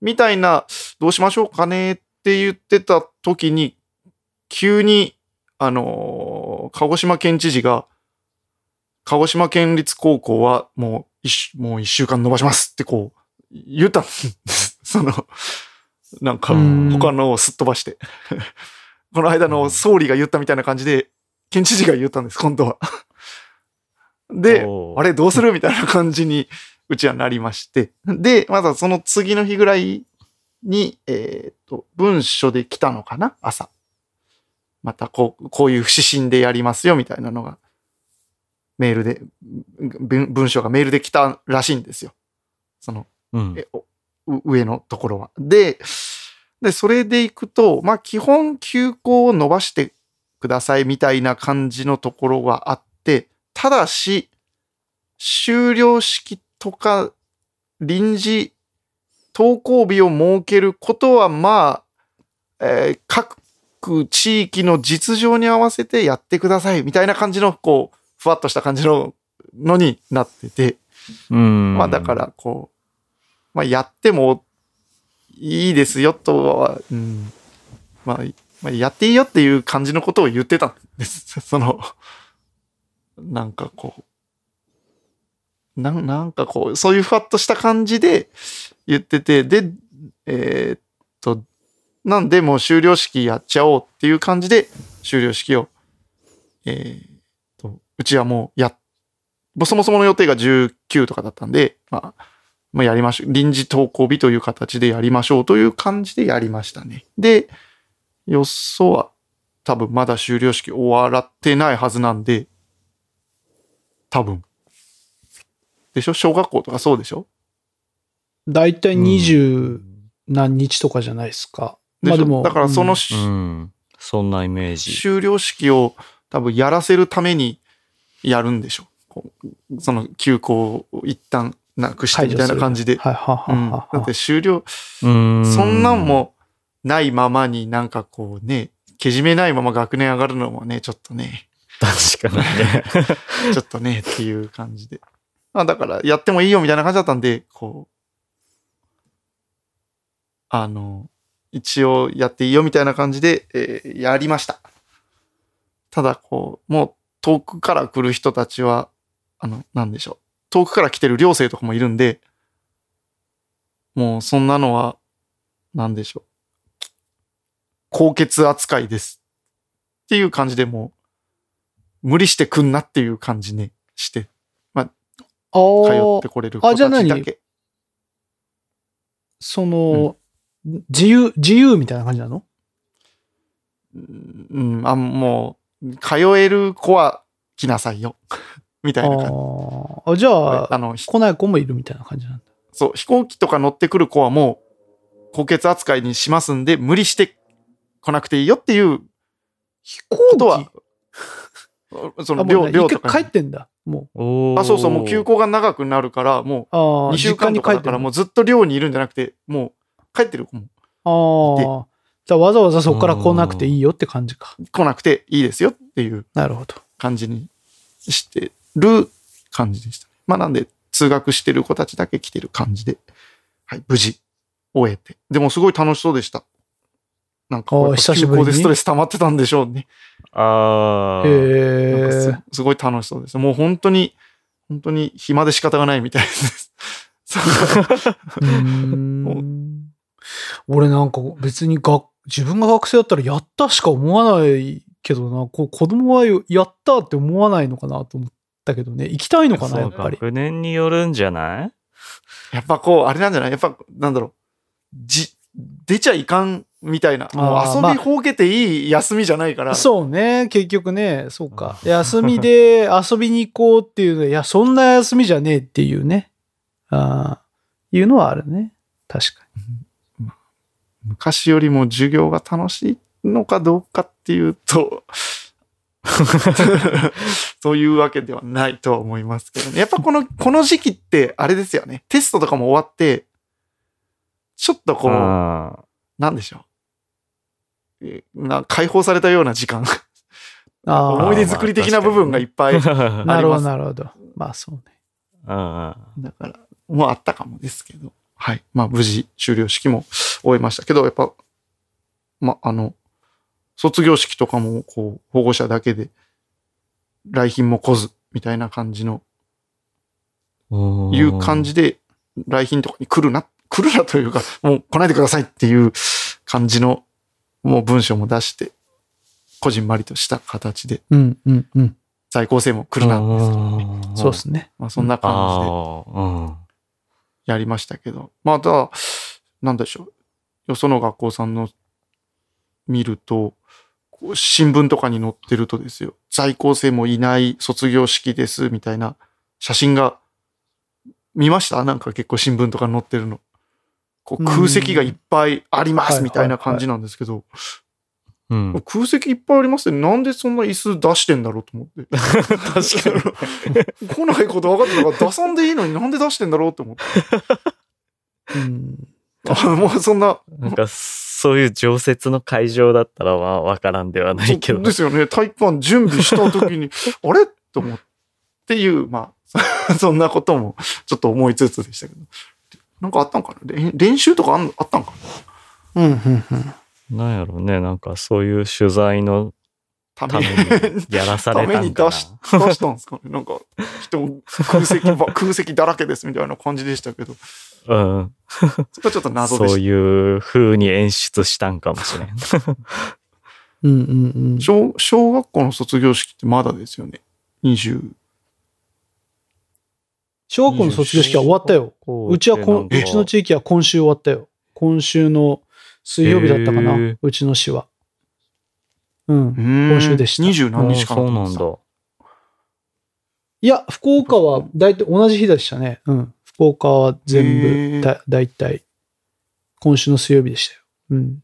みたいな、どうしましょうかねって言ってた時に、急に、あのー鹿児島県知事が、鹿児島県立高校はもう一週、もう一週間伸ばしますってこう、言ったんです。[LAUGHS] その、なんか、うん他のをすっ飛ばして。この間の総理が言ったみたいな感じで、県知事が言ったんです、今度は。[LAUGHS] で、あれどうするみたいな感じに、うちはなりまして。で、まだその次の日ぐらいに、えっ、と、文書で来たのかな朝。またこう、こういう指針でやりますよ、みたいなのが、メールで、文文書がメールで来たらしいんですよ。その、うん。上のところは。で、で、それでいくと、まあ、基本休校を伸ばしてくださいみたいな感じのところはあって、ただし、終了式とか臨時登校日を設けることは、まあ、えー各地域の実情に合わせてやってくださいみたいな感じの、こう、ふわっとした感じののになってて、うん。まあだか。ら、こう、まあやってもいいですよとは、うん、まあ、まあ、やっていいよっていう感じのことを言ってたんです。[LAUGHS] その、なんかこう、なんなんかこう、そういうふわっとした感じで言ってて、で、えーっと、なんでもう終了式やっちゃおうっていう感じで終了式を、えーっと、うちはもうやそもそもの予定が19とかだったんで、まあ、まあ、やりましょう。臨時登校日という形でやりましょうという感じでやりましたね。で、よそは多分まだ終了式終わらってないはずなんで、多分。でしょ？小学校とかそうでしょ？だいたい二十何日とかじゃないですか。でしょ？まあでも。だからそのうんし、うん。そんなイメージ。終了式を多分やらせるためにやるんでしょ？その休校を一旦なくしてみたいな感じで。はいははうん、はだって終了、うん。そんなんもないままになんかこうね、けじめないまま学年上がるのもね、ちょっとね、確かにね。[LAUGHS] ちょっとねっていう感じで。まあだからやってもいいよみたいな感じだったんで、こう、あの、一応やっていいよみたいな感じで、えーやりました。ただこう、もう遠くから来る人たちは、あの、なんでしょう。遠くから来てる寮生とかもいるんで、もうそんなのは、なんでしょう。高血扱いです。っていう感じでもう、無理してくんなっていう感じにして、あ通あってこれる子たあじゃあ何？ちだけ。その、自由、自由みたいな感じなの？うん、あ、もう、通える子は来なさいよ。みたいな感じ。あ。じゃあ、あの、ひ来ない子もいるみたいな感じなんだ。そう、飛行機とか乗ってくる子はもう、高血扱いにしますんで、無理して来なくていいよっていう飛行ことは、[LAUGHS] その、寮、寮とか帰ってんだ。もおーあ、そうそう、もう休校が長くなるから、もう。あうあ。2週間とかだから、もうずっと寮にいるんじゃなくて、もう帰ってる子もう。ああ。じゃあわざわざそこから来なくていいよって感じか。来なくていいですよっていうなるほど。感じにしてる感じでしたね。まあなんで、通学してる子たちだけ来てる感じで、はい、無事終えて。でもすごい楽しそうでした。なんか久しぶりに休校でストレス溜まってたんでしょうね。ああ。へえ。すごい楽しそうです。もう本当に、本当に暇で仕方がないみたいです。[LAUGHS] 俺なんか別にが自分が学生だったらやったしか思わないけどな、こう子供はやったって思わないのかなと思ったけどね、行きたいのかな、やっぱり。学年によるんじゃない？やっぱこう、あれなんじゃない？やっぱ、なんだろう。じ、出ちゃいかんみたいな。もう遊びほうけていい休みじゃないから。そうね、結局ね、そうか。休みで [LAUGHS] 遊びに行こうっていうのいや、そんな休みじゃねえっていうね。ああ、いうのはあるね。確か昔よりも授業が楽しいのかどうかっていうと、[LAUGHS] そういうわけではないとは思いますけどね。やっぱこの、この時期ってあれですよね。テストとかも終わって、ちょっとこう、あなんでしょう。えな解放されたような時間。思い出作り的な部分がいっぱい。あ。あ、なるほど、ありますなるほど。まあそうね。だから、もうあったかもですけど。はい。まあ無事終了式も終えましたけど、やっぱ、まああの、卒業式とかもこう、保護者だけで、来賓も来ず、みたいな感じの、いう感じで、来賓とかに来るな、来るなというか、もう来ないでくださいっていう感じの、もう文章も出して、こじんまりとした形で、うん、うん、うん。在校生も来るな、うんそうですね。まあそんな感じで。やりましたけど、まあ、ただ、なんでしょう。よその学校さんの見ると、こう新聞とかに載ってるとですよ、在校生もいない卒業式です、みたいな写真が、見ました？なんか結構新聞とかに載ってるの。こううん空席がいっぱいありまはいす、みたいな感じなんですけど、うん。空席いっぱいありますってなんでそんな椅子出してんだろうと思って。確かに。[LAUGHS] 来ないこと分かってたから出さんでいいのになんで出してんだろうと思って。[LAUGHS] うん。あもうそんな、なんか、そういう常設の会場だったら、まあ、わからんではないけど。ですよね。体育館準備した時に、[LAUGHS] あれ？と思っていう、まあ、[LAUGHS] そんなこともちょっと思いつつでしたけど。なんかあったんかな？れ練習とかあったんかな？うん、うん、うん。なんやろうね。なんか、そういう取材のたためにやらさたれたんかなめに出。し出したんですかね？なんか、人、[LAUGHS] 空席ば、空席だらけですみたいな感じでしたけど、うん。そこはちょっと謎でそうしいう風に演出したんかもしれん。うん、うん、うんた。。小小学校の卒業式ってまだですよね？20。小学校の卒業式は終わったよ。うちはこん、うちの地域は今週終わったよ。今週の水曜日だったかな？うちの市は。うん。今今週でした二十何日か？そうなんだ。いや、福岡は大体同じ日でしたね。うん。福岡は全へ部ーだ、大体、今週の水曜日でしたよ。うん。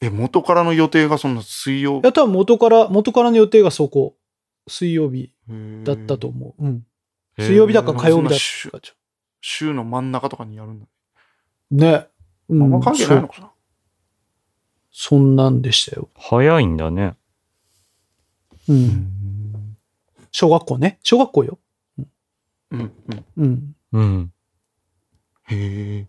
え、元からの予定がそんな水曜いや、多分元から、元からの予定がそこ、水曜日だったとう。思う。うん。水曜日だか火曜日だか。週の真ん中とかにやるんだ。ね。うんあんま関係ないのかな？そそんなんでしたよ。早いんだね。うん。小学校ね。小学校よ。うんうん。うん。うん。へえ。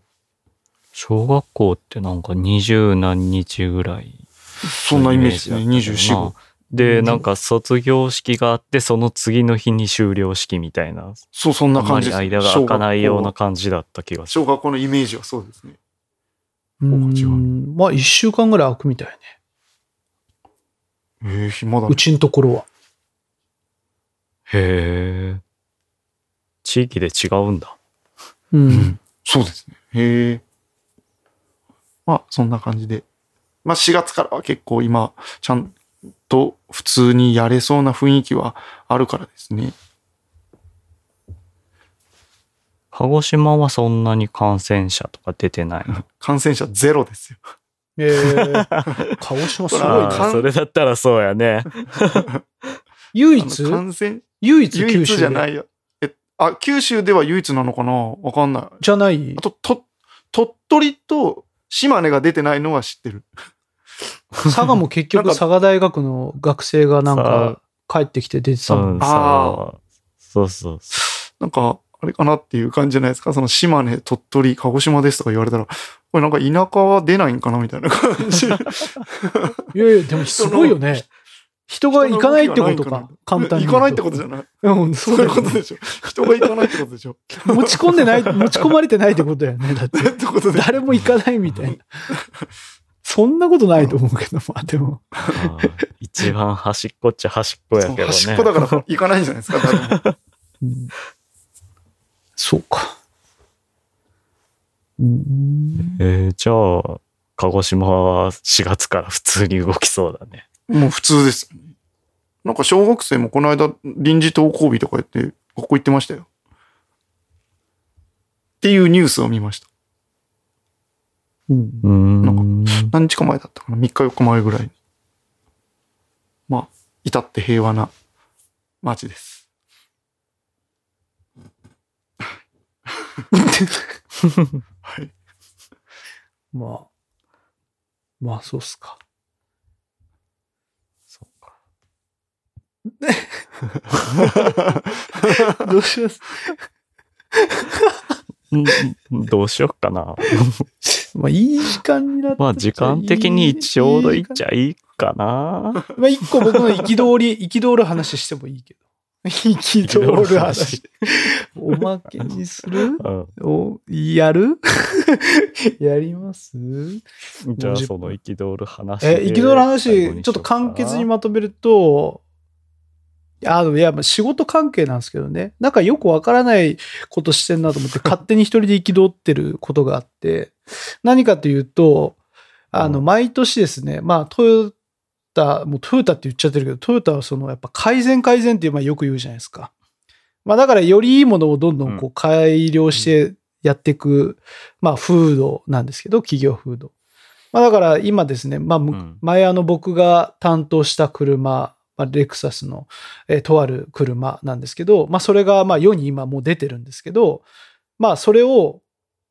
小学校ってなんか二十何日ぐらい。そんなイメージですね。イメージだった24よな。で、なんか卒業式があって、その次の日に終了式みたいな。そう、そんな感じです。間が空かないような感じだった気がする。小学校のイメージはそうですね。うんまあ、一週間ぐらい空くみたいね。ええ、暇だう。ちのところは。へえ。地域で違うんだ。う。うんん。そうですね。へえ。まあ、そんな感じで。まあ、4月からは結構今、ちゃんと普通にやれそうな雰囲気はあるからですね。鹿児島はそんなに感染者とか出てない。[LAUGHS] 感染者ゼロですよ。えー、[LAUGHS] 鹿児島すごいそれだったらそうやね。[LAUGHS] 唯一？唯一唯一九州で？じゃないよ。え、あ、九州では唯一なのかな？わかんない。じゃない？あと、と、鳥取と島根が出てないのは知ってる。[LAUGHS] 佐賀も結局佐賀大学の学生がなんか帰ってきて出てたもんうん、ね。さそうそうそなんか、あれかなっていう感じじゃないですか？その島根、鳥取、鹿児島ですとか言われたら、これなんか田舎は出ないんかな？みたいな感じ。[LAUGHS] いやいや、でもすごいよね。[LAUGHS] 人が行かないってことか。簡単に。行かないってことじゃない。うん、そそういうことでしょ。人が行かないってことでしょ。持ち込んでない、持ち込まれてないってことだよね。だって。[LAUGHS] ってことで。誰も行かないみたいな。そんなことないと思うけど、[LAUGHS] まあでも。一番端っこっちゃ端っこやけどね。端っこだから行かないんじゃないですか、誰も。うんそうか。うんえーじゃあ、鹿児島は4月から普通に動きそうだね。もう普通です。なんか小学生もこの間臨時登校日とかやって学校行ってましたよ。っていうニュースを見ました。うんうーん。何日か前だったかな ?3 日4日前ぐらいに。まあ、至って平和な街です。[LAUGHS] はい。まあ。まあ、そうっすか。そうか。どうします？うんどうしよっかな。まあ、いい時間になってまあ、時間的にちょうどいっちゃいいかな。まあ、一個僕の憤り、憤る話してもいいけど。憤る話。おまけにする？うん。お、やる？やります？じゃあ、その憤る話え、で。憤る話、にちょっと簡潔にまとめると、あの、いや、まあ仕事関係なんですけどね。なんかよくわからないことしてんなと思って、[LAUGHS] 勝手に一人で憤ってることがあって、何かというと、あの、うん毎年ですね、まあ、トヨタ、もうトヨタって言っちゃってるけど、トヨタはその、やっぱ改善改善ってまあよく言うじゃないですか。まあ、だからよりいいものをどんどんこう改良してやっていく、まあ、風土なんですけど、企業風土。まあ、だから今ですね、まあ、前あの僕が担当した車、まあ、レクサスの、えーとある車なんですけど、まあ、それがまあ世に今もう出てるんですけど、まあ、それを、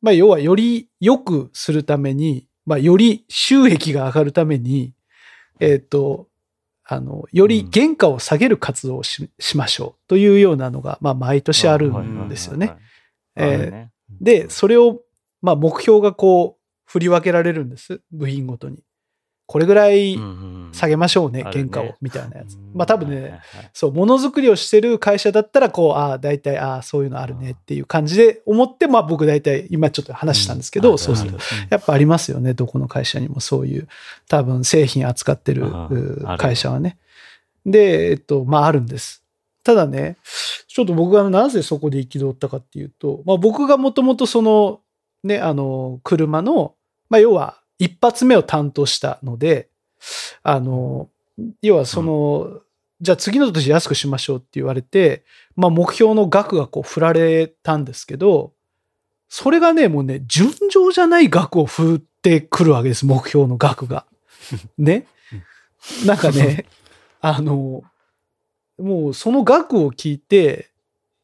まあ、要はより良くするために、まあ、より収益が上がるために、えっ、と、あの、より原価を下げる活動をし,、しましょうというようなのが、まあ、毎年あるんですよねで、それを、まあ、目標がこう、振り分けられるんです。部品ごとに。これぐらい下げましょうね、原価を、みたいなやつ。うん。まあ、多分ね、そう、ものづくりをしてる会社だったら、こう、ああ、大体、ああ、そういうのあるねっていう感じで思って、まあ僕大体、今ちょっと話したんですけど、うん。そうする。やっぱありますよね、どこの会社にもそういう、多分製品扱ってる。会社はね。で、えっと、まああるんです。ただね、ちょっと僕がなぜそこで憤ったかっていうと、まあ僕がもともとその、ね、あの、車の、まあ要は一発目を担当したので、あの、要はその、じゃあ次の年安くしましょうって言われて、まあ目標の額がこう振られたんですけど、それがね、もうね、順調じゃない額を振ってくるわけです、目標の額が。[LAUGHS] ね。なんかね、[LAUGHS] あの、もうその額を聞いて、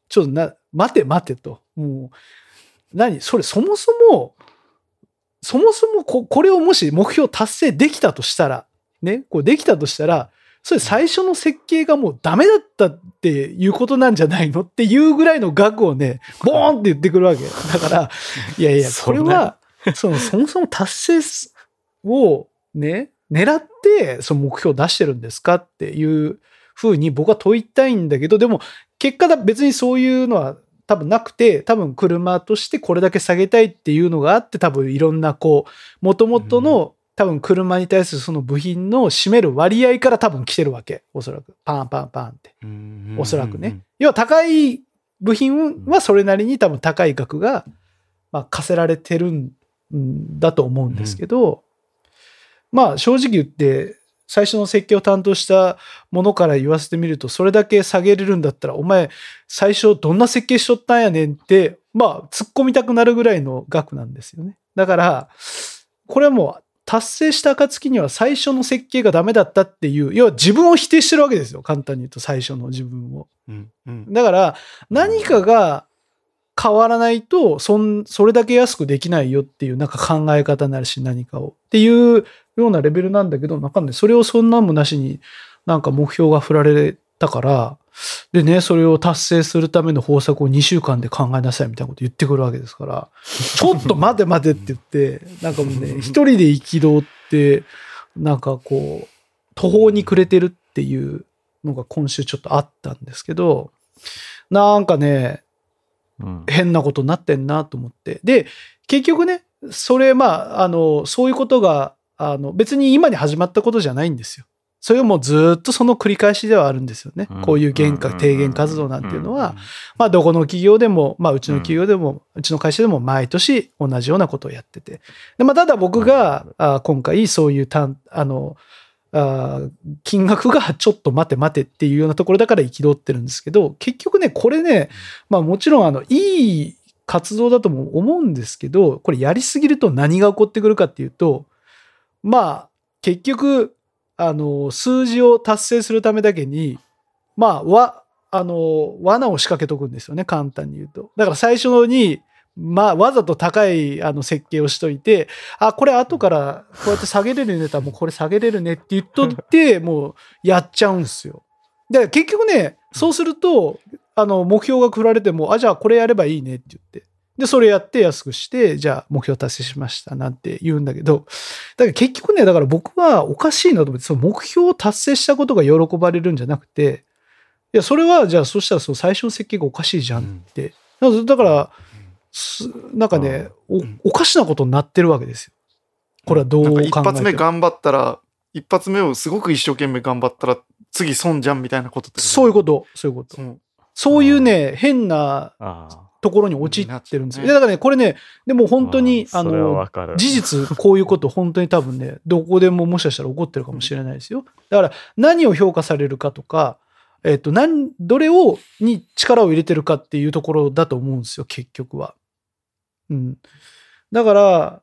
ちょっとな、待て待てと。もう、何？それそもそも、そもそもここれをもし目標達成できたとしたら、ね、こうできたとしたら、それ最初の設計がもうダメだったっていうことなんじゃないのっていうぐらいの額をね、ボーンって言ってくるわけ。だから、[LAUGHS] いやいや、これは、そのそもそも達成をね、狙ってその目標を出してるんですかっていうふうに僕は問いたいんだけど、でも結果だ別にそういうのは多分なくて、多分車としてこれだけ下げたいっていうのがあって、多分いろんなこう、もともとの多分車に対するその部品の占める割合から多分来てるわけ。おそらく。パンパンパンって。おそらくね。。要は高い部品はそれなりに多分高い額が、まあ、課せられてるんだと思うんですけど、まあ正直言って、最初の設計を担当したものから言わせてみると、それだけ下げれるんだったら、お前、最初どんな設計しとったんやねんって、まあ、突っ込みたくなるぐらいの額なんですよね。だから、これはもう、達成した暁には最初の設計がダメだったっていう、要は自分を否定してるわけですよ。簡単に言うと、最初の自分を。うんうんだから、何かが変わらないと、そん、それだけ安くできないよっていう、なんか考え方になるし、何かを。っていうようなレベルなんだけど、なんかね、それをそんなんもなしに、なんか目標が振られたから、でね、それを達成するための方策を2週間で考えなさいみたいなこと言ってくるわけですから、ちょっと待て待てって言って、なんかもうね、[LAUGHS] 一人で憤って、なんかこう、途方に暮れてるっていうのが今週ちょっとあったんですけど、なんかね、うん変なことになってんなと思って。で、結局ね、それ、まあ、あの、そういうことが、あの、別に今に始まったことじゃないんですよ。それはもうずっとその繰り返しではあるんですよね。うん。こういう原価低減活動なんていうのは、まあ、どこの企業でも、まあ、うちの企業でも、うちの会社でも毎年同じようなことをやってて。で、まあ、ただ僕が、あ今回そういうたん、あの、あ金額がちょっと待て待てっていうようなところだから憤ってるんですけど、結局ね、これね、まあもちろんあの、いい活動だとも思うんですけど、これやりすぎると何が起こってくるかっていうと、まあ、結局、あの、数字を達成するためだけに、まあ、わ、あの、罠を仕掛けとくんですよね、簡単に言うと。だから最初に、まあ、わざと高いあの設計をしといて、あ、これ後からこうやって下げれるねたらもうこれ下げれるねって言っとって、もうやっちゃうんですよ。だから結局ね、そうすると、あの、目標が振られても、あ、じゃあこれやればいいねって言って。で、それやって安くして、じゃあ目標達成しましたなんて言うんだけど、だから結局ね、だから僕はおかしいなと思って、その目標を達成したことが喜ばれるんじゃなくて、いや、それは、じゃあそしたらその最初の設計がおかしいじゃんって。だからだから、すなんかね、おんおかしなことになってるわけですよ。これはどう考えて一発目頑張ったら、一発目をすごく一生懸命頑張ったら、次損じゃんみたいなことってそういうこと、そういうこと。と。そういうね、変なところに陥ってるんですよ。だからね、これね、でも本当に、あの事実、こういうこと、本当に多分ね、どこでももしかしたら起こってるかもしれないですよ。だから、何を評価されるかとか、えっと、何、どれを、に力を入れてるかっていうところだと思うんですよ、結局は。うん。だから、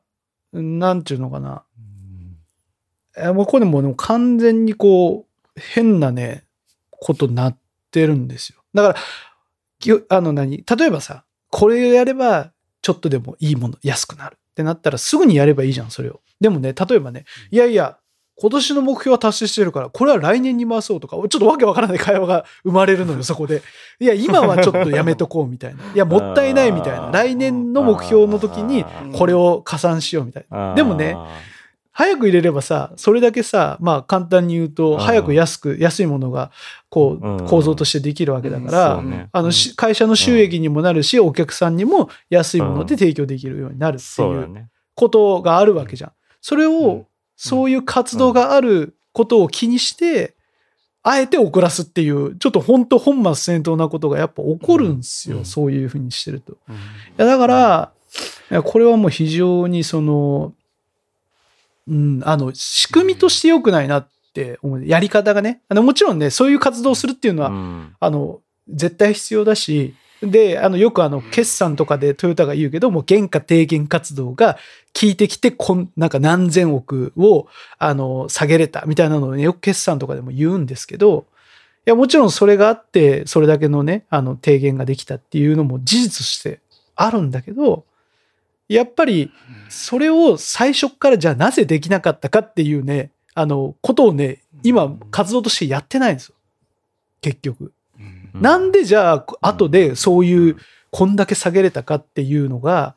なんていうのかな。えもうこれもう完全にこう、変なね、ことになってるんですよ。だから、きあの何例えばさ、これをやればちょっとでもいいもの安くなるってなったらすぐにやればいいじゃん、それを。でもね、例えばね、いやいや、今年の目標は達成してるから、これは来年に回そうとか、ちょっとわけわからない会話が生まれるのよ、そこで。いや、今はちょっとやめとこうみたいな。[LAUGHS] いや、もったいないみたいな。来年の目標の時にこれを加算しようみたいな。でもね、早く入れればさ、それだけさ、まあ簡単に言うと、早く安く、安いものが、こう、構造としてできるわけだから、あの、会社の収益にもなるし、お客さんにも安いもので提供できるようになるっていうことがあるわけじゃん。それを、そういう活動があることを気にして、あえて遅らすっていう、ちょっと本当本末転倒なことがやっぱ起こるんですよ。そういうふうにしてると。いや、だから、これはもう非常にその、うん、あの、仕組みとして良くないなって思う。やり方がね。あの、もちろんね、そういう活動をするっていうのは、あの、絶対必要だし、で、あの、よくあの、決算とかでトヨタが言うけども、原価低減活動が効いてきて、こん、なんか何千億を、あの、下げれたみたいなのをね、よく決算とかでも言うんですけど、いや、もちろんそれがあって、それだけのね、あの、低減ができたっていうのも事実としてあるんだけど、やっぱり、それを最初からじゃあなぜできなかったかっていうね、あの、ことをね、今、活動としてやってないんですよ。結局。なんでじゃあ、後でそういう、こんだけ下げれたかっていうのが、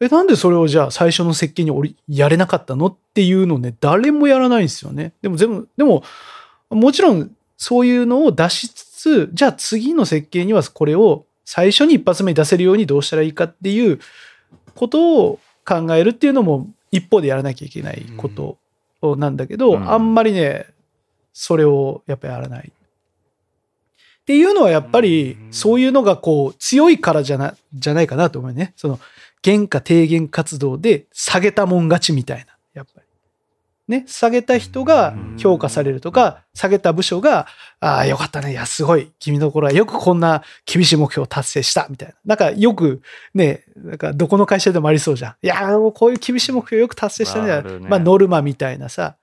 え、なんでそれをじゃあ最初の設計に折りやれなかったのっていうのね、誰もやらないんですよね。でも全部、でも、もちろんそういうのを出しつつ、じゃあ次の設計にはこれを最初に一発目に出せるようにどうしたらいいかっていうことを考えるっていうのも一方でやらなきゃいけないことなんだけど、うん。あんまりね、それをやっぱやらない。っていうのはやっぱりそういうのがこう強いからじゃな、じゃないかなと思うね。その原価低減活動で下げたもん勝ちみたいな。やっぱり。ね、下げた人が評価されるとか、下げた部署が、ああ、よかったね。いや、すごい。君のところはよくこんな厳しい目標を達成した。みたいな。なんかよくね、なんかどこの会社でもありそうじゃん。いや、もうこういう厳しい目標よく達成したね。あるねまあ、ノルマみたいなさ、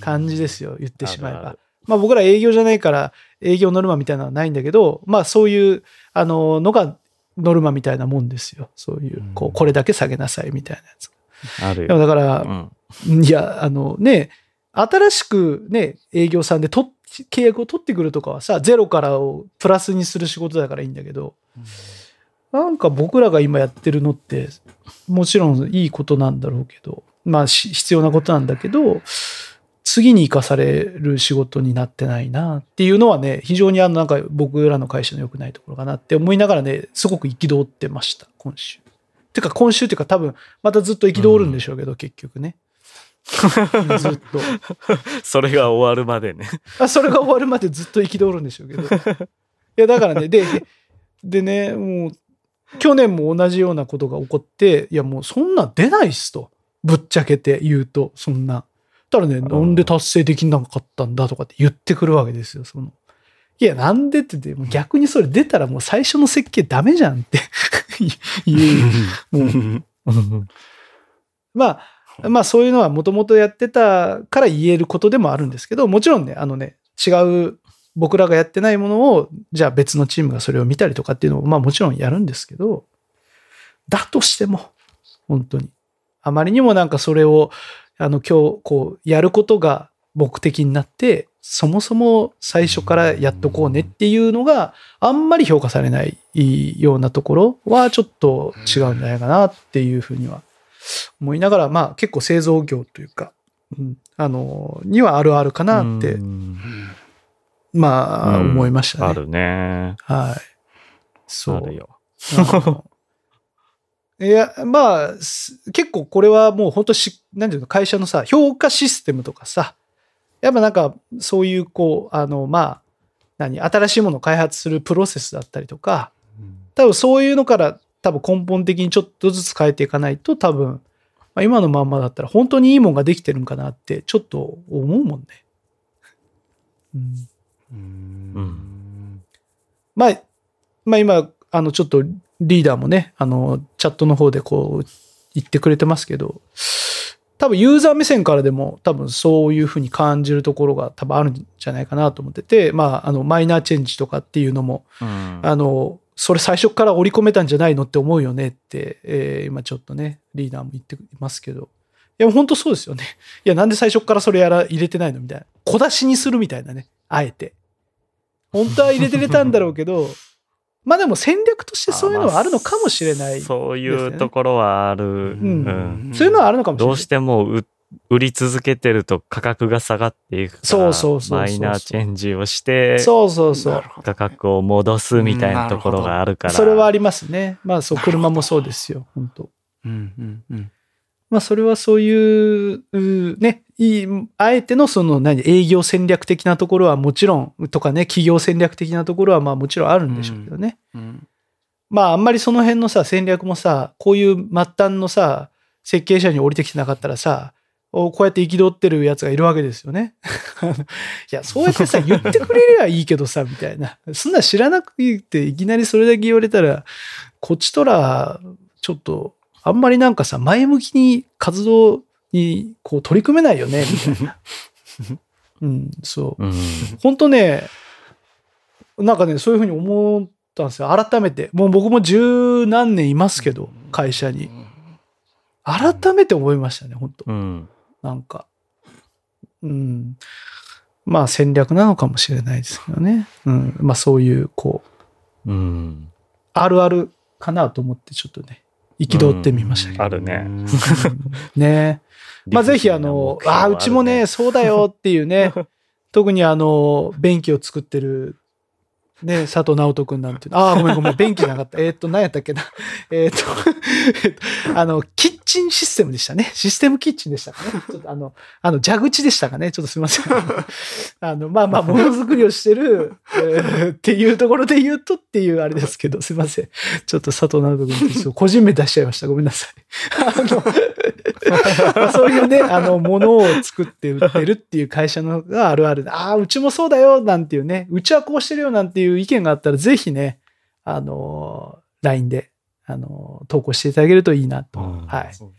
感じですよ。言ってしまえば。まあ僕ら営業じゃないから営業ノルマみたいなのはないんだけど、まあそういうあののがノルマみたいなもんですよ。そういう、こう、これだけ下げなさいみたいなやつ。あるだから、うんいや、あのね、新しくね、営業さんでと契約を取ってくるとかはさ、ゼロからをプラスにする仕事だからいいんだけど、なんか僕らが今やってるのって、もちろんいいことなんだろうけど、まあし必要なことなんだけど、次に生かされる仕事になってないなっていうのはね、非常にあのなんか僕らの会社の良くないところかなって思いながらね、すごく憤ってました、今週。てか今週っていうか多分またずっと憤るんでしょうけど、結局ね。ずっと。[LAUGHS] それが終わるまでね。あそれが終わるまでずっと憤るんでしょうけど。いや、だからね、で、でね、もう、去年も同じようなことが起こって、いや、もうそんなん出ないっすと。ぶっちゃけて言うと、そんな。たらね、なんで達成できなかったんだとかって言ってくるわけですよ、その。いや、なんでって言って、逆にそれ出たらもう最初の設計ダメじゃんって [LAUGHS] 言う。もうまあ、まあそういうのはもともとやってたから言えることでもあるんですけど、もちろんね、あのね、違う僕らがやってないものを、じゃあ別のチームがそれを見たりとかっていうのを、まあもちろんやるんですけど、だとしても、本当に。あまりにもなんかそれを、あの今日、こう、やることが目的になって、そもそも最初からやっとこうねっていうのがあんまり評価されないようなところはちょっと違うんじゃないかなっていうふうには思いながら、まあ結構製造業というか、うん、あの、にはあるあるかなって、うんまあうん思いましたね。あるね。はい。そう。あるよ。いや、まあ、す結構これはもう本当し、なんていうの、会社のさ、評価システムとかさ、やっぱなんか、そういう、こう、あの、まあ、何、新しいものを開発するプロセスだったりとか、多分そういうのから、多分根本的にちょっとずつ変えていかないと、多分、まあ、今のまんまだったら本当にいいもんができてるんかなって、ちょっと思うもんね。うん。うん。まあ、まあ今、あの、ちょっとリーダーもね、あの、チャットの方でこう言ってくれてますけど、多分ユーザー目線からでも多分そういうふうに感じるところが多分あるんじゃないかなと思ってて、まあ、あの、マイナーチェンジとかっていうのも、うんあの、それ最初から織り込めたんじゃないのって思うよねって、えー今ちょっとね、リーダーも言っていますけど。いや、本当そうですよね。いや、なんで最初からそれやら、入れてないのみたいな。小出しにするみたいなね。あえて。本当は入れてれたんだろうけど、まあでも戦略としてそういうのはあるのかもしれない。そういうところはある。うんうんそういうのはあるのかもしれない。どうしてもう売り続けてると価格が下がっていくから、そうそうそうそうマイナーチェンジをして、そうそうそう価格を戻すみたいなところがあるから。それはありますね。まあそう、車もそうですよ。本当うんうんうん。まあそれはそういう、うね、あえてのその何、営業戦略的なところはもちろん、とかね、企業戦略的なところはまあもちろんあるんでしょうけどね。うんまああんまりその辺のさ、戦略もさ、こういう末端のさ、設計者に降りてきてなかったらさ、おこうやって憤ってるやつがいるわけですよね。[LAUGHS] いや、そうやってさ、言ってくれりゃいいけどさ、みたいな。そんな知らなくて、いきなりそれだけ言われたら、こっちとら、ちょっと、あんまりなんかさ、前向きに活動にこう取り組めないよね、みたいな。[LAUGHS] うん、そう。うん。本当ね、なんかね、そういうふうに思ったんですよ。改めて。もう僕も十何年いますけど、会社に。改めて思いましたね、本当うん。なんか。うん。まあ戦略なのかもしれないですけどね。うん。まあそういう、こう、うん。あるあるかなと思ってちょっとね、憤ってみましたけど。あるね。ねまあぜひあの、ああ、うちもね、そうだよ [LAUGHS] っていうね、特にあの、便器を作ってる、ね、佐藤直人くんなんていうのああ、ごめんごめん、便器じゃなかった。えーっと、何やったっけな。えーっと、えっとあの、キッチンシステムでしたね。システムキッチンでしたかね。ちょっとあの、あの、蛇口でしたかね。ちょっとすみません。あの、まあまあ、ものづくりをしてる、えーっていうところで言うとっていうあれですけど、すみません。ちょっと佐藤直人君と個人名出しちゃいました。ごめんなさい。あの、まあそういうね、あの、ものを作って売ってるっていう会社のがあるある。ああ、うちもそうだよ、なんていうね、うちはこうしてるよ、なんていう意見があったら、ぜひね、あの、LINE で、あの、投稿していただけるといいなと、うんはい、そう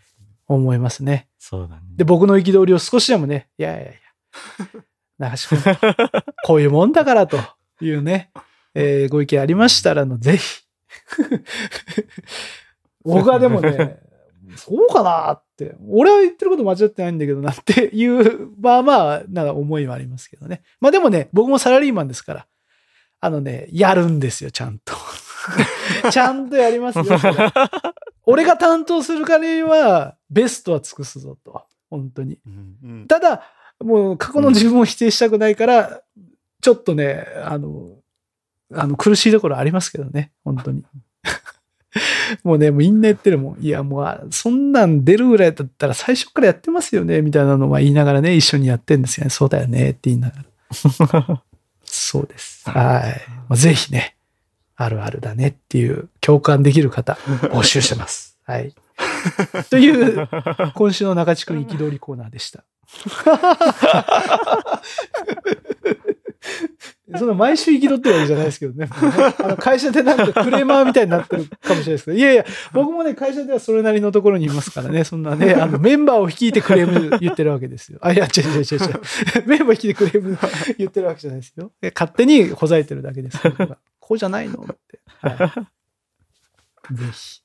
思いますね。そうだね。で、僕の憤りを少しでもね、いやいやいや、中志君、こういうもんだからというね、えーご意見ありましたらの、ぜひ。僕はでもね、そうかなって、俺は言ってること間違ってないんだけどなっていう、まあまあ、なんか思いはありますけどね。まあでもね、僕もサラリーマンですから、あのね、やるんですよ、ちゃんと。[LAUGHS] ちゃんとやりますよ。俺が担当する限りは、ベストは尽くすぞと。本当に。ただ、もう過去の自分を否定したくないから、ちょっとね、あの、あの苦しいところありますけどね、本当に。[LAUGHS] [LAUGHS] もうね、もうみんな言ってるもん。いや、もう、あそんなん出るぐらいだったら最初からやってますよね、みたいなのは言いながらね、一緒にやってんですよね。そうだよね、って言いながら。[LAUGHS] そうです。はい。まあぜひね、あるあるだねっていう共感できる方、募集してます。[LAUGHS] はい。という、今週の中地君憤りコーナーでした。そんな毎週憤ってるわけじゃないですけどね。[LAUGHS] あの会社でなんかクレーマーみたいになってるかもしれないですけど、いやいや、僕もね、会社ではそれなりのところにいますからね、そんなね、[LAUGHS] あのメンバーを率いてクレーム言ってるわけですよ。あ、いや、違う違う違う違う。[LAUGHS] メンバー率いてクレーム言ってるわけじゃないですよ。で勝手にほざいてるだけですこうじゃないのって。はい、ぜひ。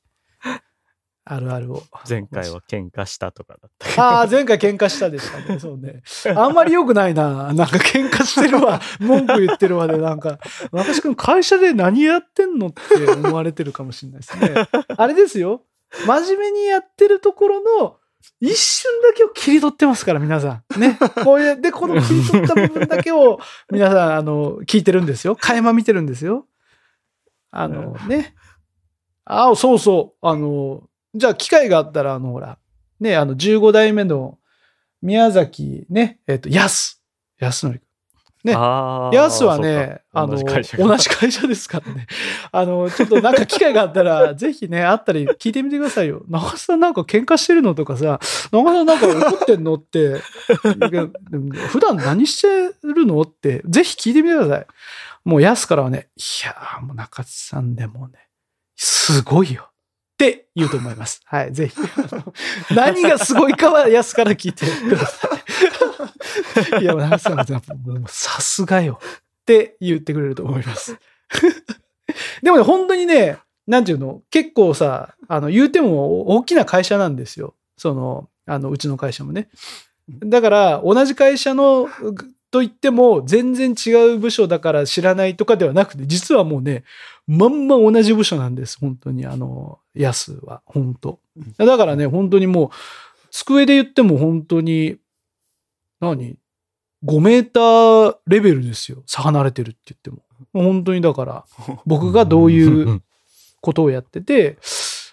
あるあるを。前回は喧嘩したとかだった。ああ、前回喧嘩したでしたね。そうね。あんまり良くないな。なんか喧嘩してるわ。文句言ってるわで、なんか、中志くん会社で何やってんのって思われてるかもしれないですね。あれですよ。真面目にやってるところの一瞬だけを切り取ってますから、皆さん。ね。こういう、で、この切り取った部分だけを皆さん、あの、聞いてるんですよ。垣間見てるんですよ。あの、ね。ああ、そうそう。あの、じゃあ機会があったら、あの、ほら、ね、あの、15代目の宮崎ね、えっ、と、やす。やすのり。ねあーやすはそね、あの、同じ会社ですからね。あの、ちょっとなんか機会があったら、[LAUGHS] ぜひね、あったり聞いてみてくださいよ。長瀬さんなんか喧嘩してるのとかさ、長瀬さんなんか怒ってんのって、[LAUGHS] 普段何してるのって、ぜひ聞いてみてください。もうやすからはね、いやーもう中津さんでもね、すごいよ。って言うと思います。[LAUGHS] はい、ぜひ。[LAUGHS] 何がすごいかは安から聞いてください。[LAUGHS] いや、長さんはやっぱもうさすがよ。って言ってくれると思います。でもね、本当にね、なんていうの、結構さ、あの、言うても大きな会社なんですよ。その、あの、うちの会社もね。だから、同じ会社の、と言っても、全然違う部署だから知らないとかではなくて、実はもうね、まんま同じ部署なんです。本当に、あの、ヤスは。本当。だからね、本当にもう、机で言っても本当に、何 ?5 メーターレベルですよ。差離れてるって言っても。本当にだから、僕がどういうことをやってて、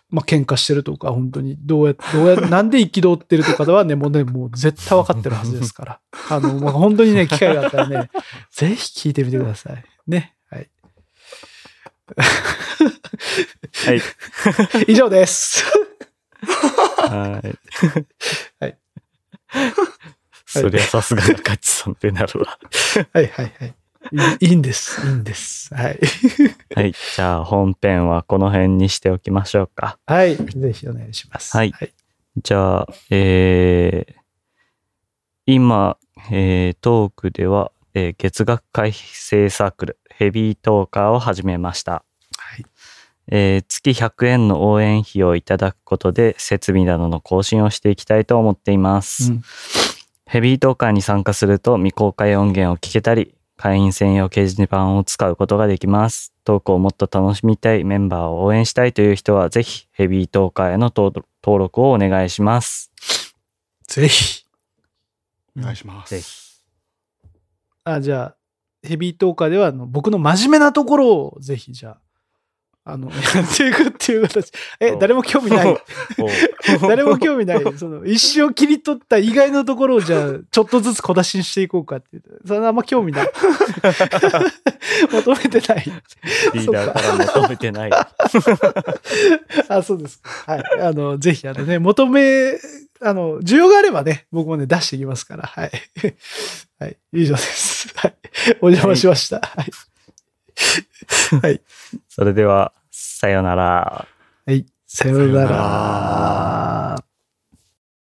まあ喧嘩してるとか、本当にどうやどうや [LAUGHS] なんで憤ってるとかはね、もうね、もう絶対分かってるはずですから。[LAUGHS] あの、まあ、本当にね、機会があったらね、[LAUGHS] ぜひ聞いてみてください。ね。はい。はい。以上です。はい。はい。そりゃさすが中地さんってなるわ。はいはいはい。いいんです。いいんです。はい。はい。じゃあ本編はこの辺にしておきましょうか。はい。ぜひお願いします。はいはい。じゃあ、えー、今、えー、トークでは、えー月額会生サークル、ヘビートーカーを始めました。はいえー月100円の応援費をいただくことで、設備などの更新をしていきたいと思っています。うんヘビートーカーに参加すると未公開音源を聞けたり、会員専用掲示板を使うことができます。トークをもっと楽しみたい、メンバーを応援したいという人は、ぜひヘビートーカーへの登登録をお願いします。ぜひ。お願いします。ぜひ。あ、じゃあ、ヘビートーカーでは僕の真面目なところをぜひじゃあ、あの、やっていくっていう形。え、誰も興味ない。[LAUGHS] 誰も興味ない。その、一生切り取った意外のところをじゃあ、[LAUGHS] ちょっとずつ小出しにしていこうかっていう。それあんま興味ない。[LAUGHS] 求めてない。リーダーから求めてない。あ、そうですか。はい。あの、ぜひ、あのね、求め、あの、需要があればね、僕もね、出していきますから。はい。はい。以上です。はい。お邪魔しました。はい。はい。それでは、さよなら。はい、さよなら。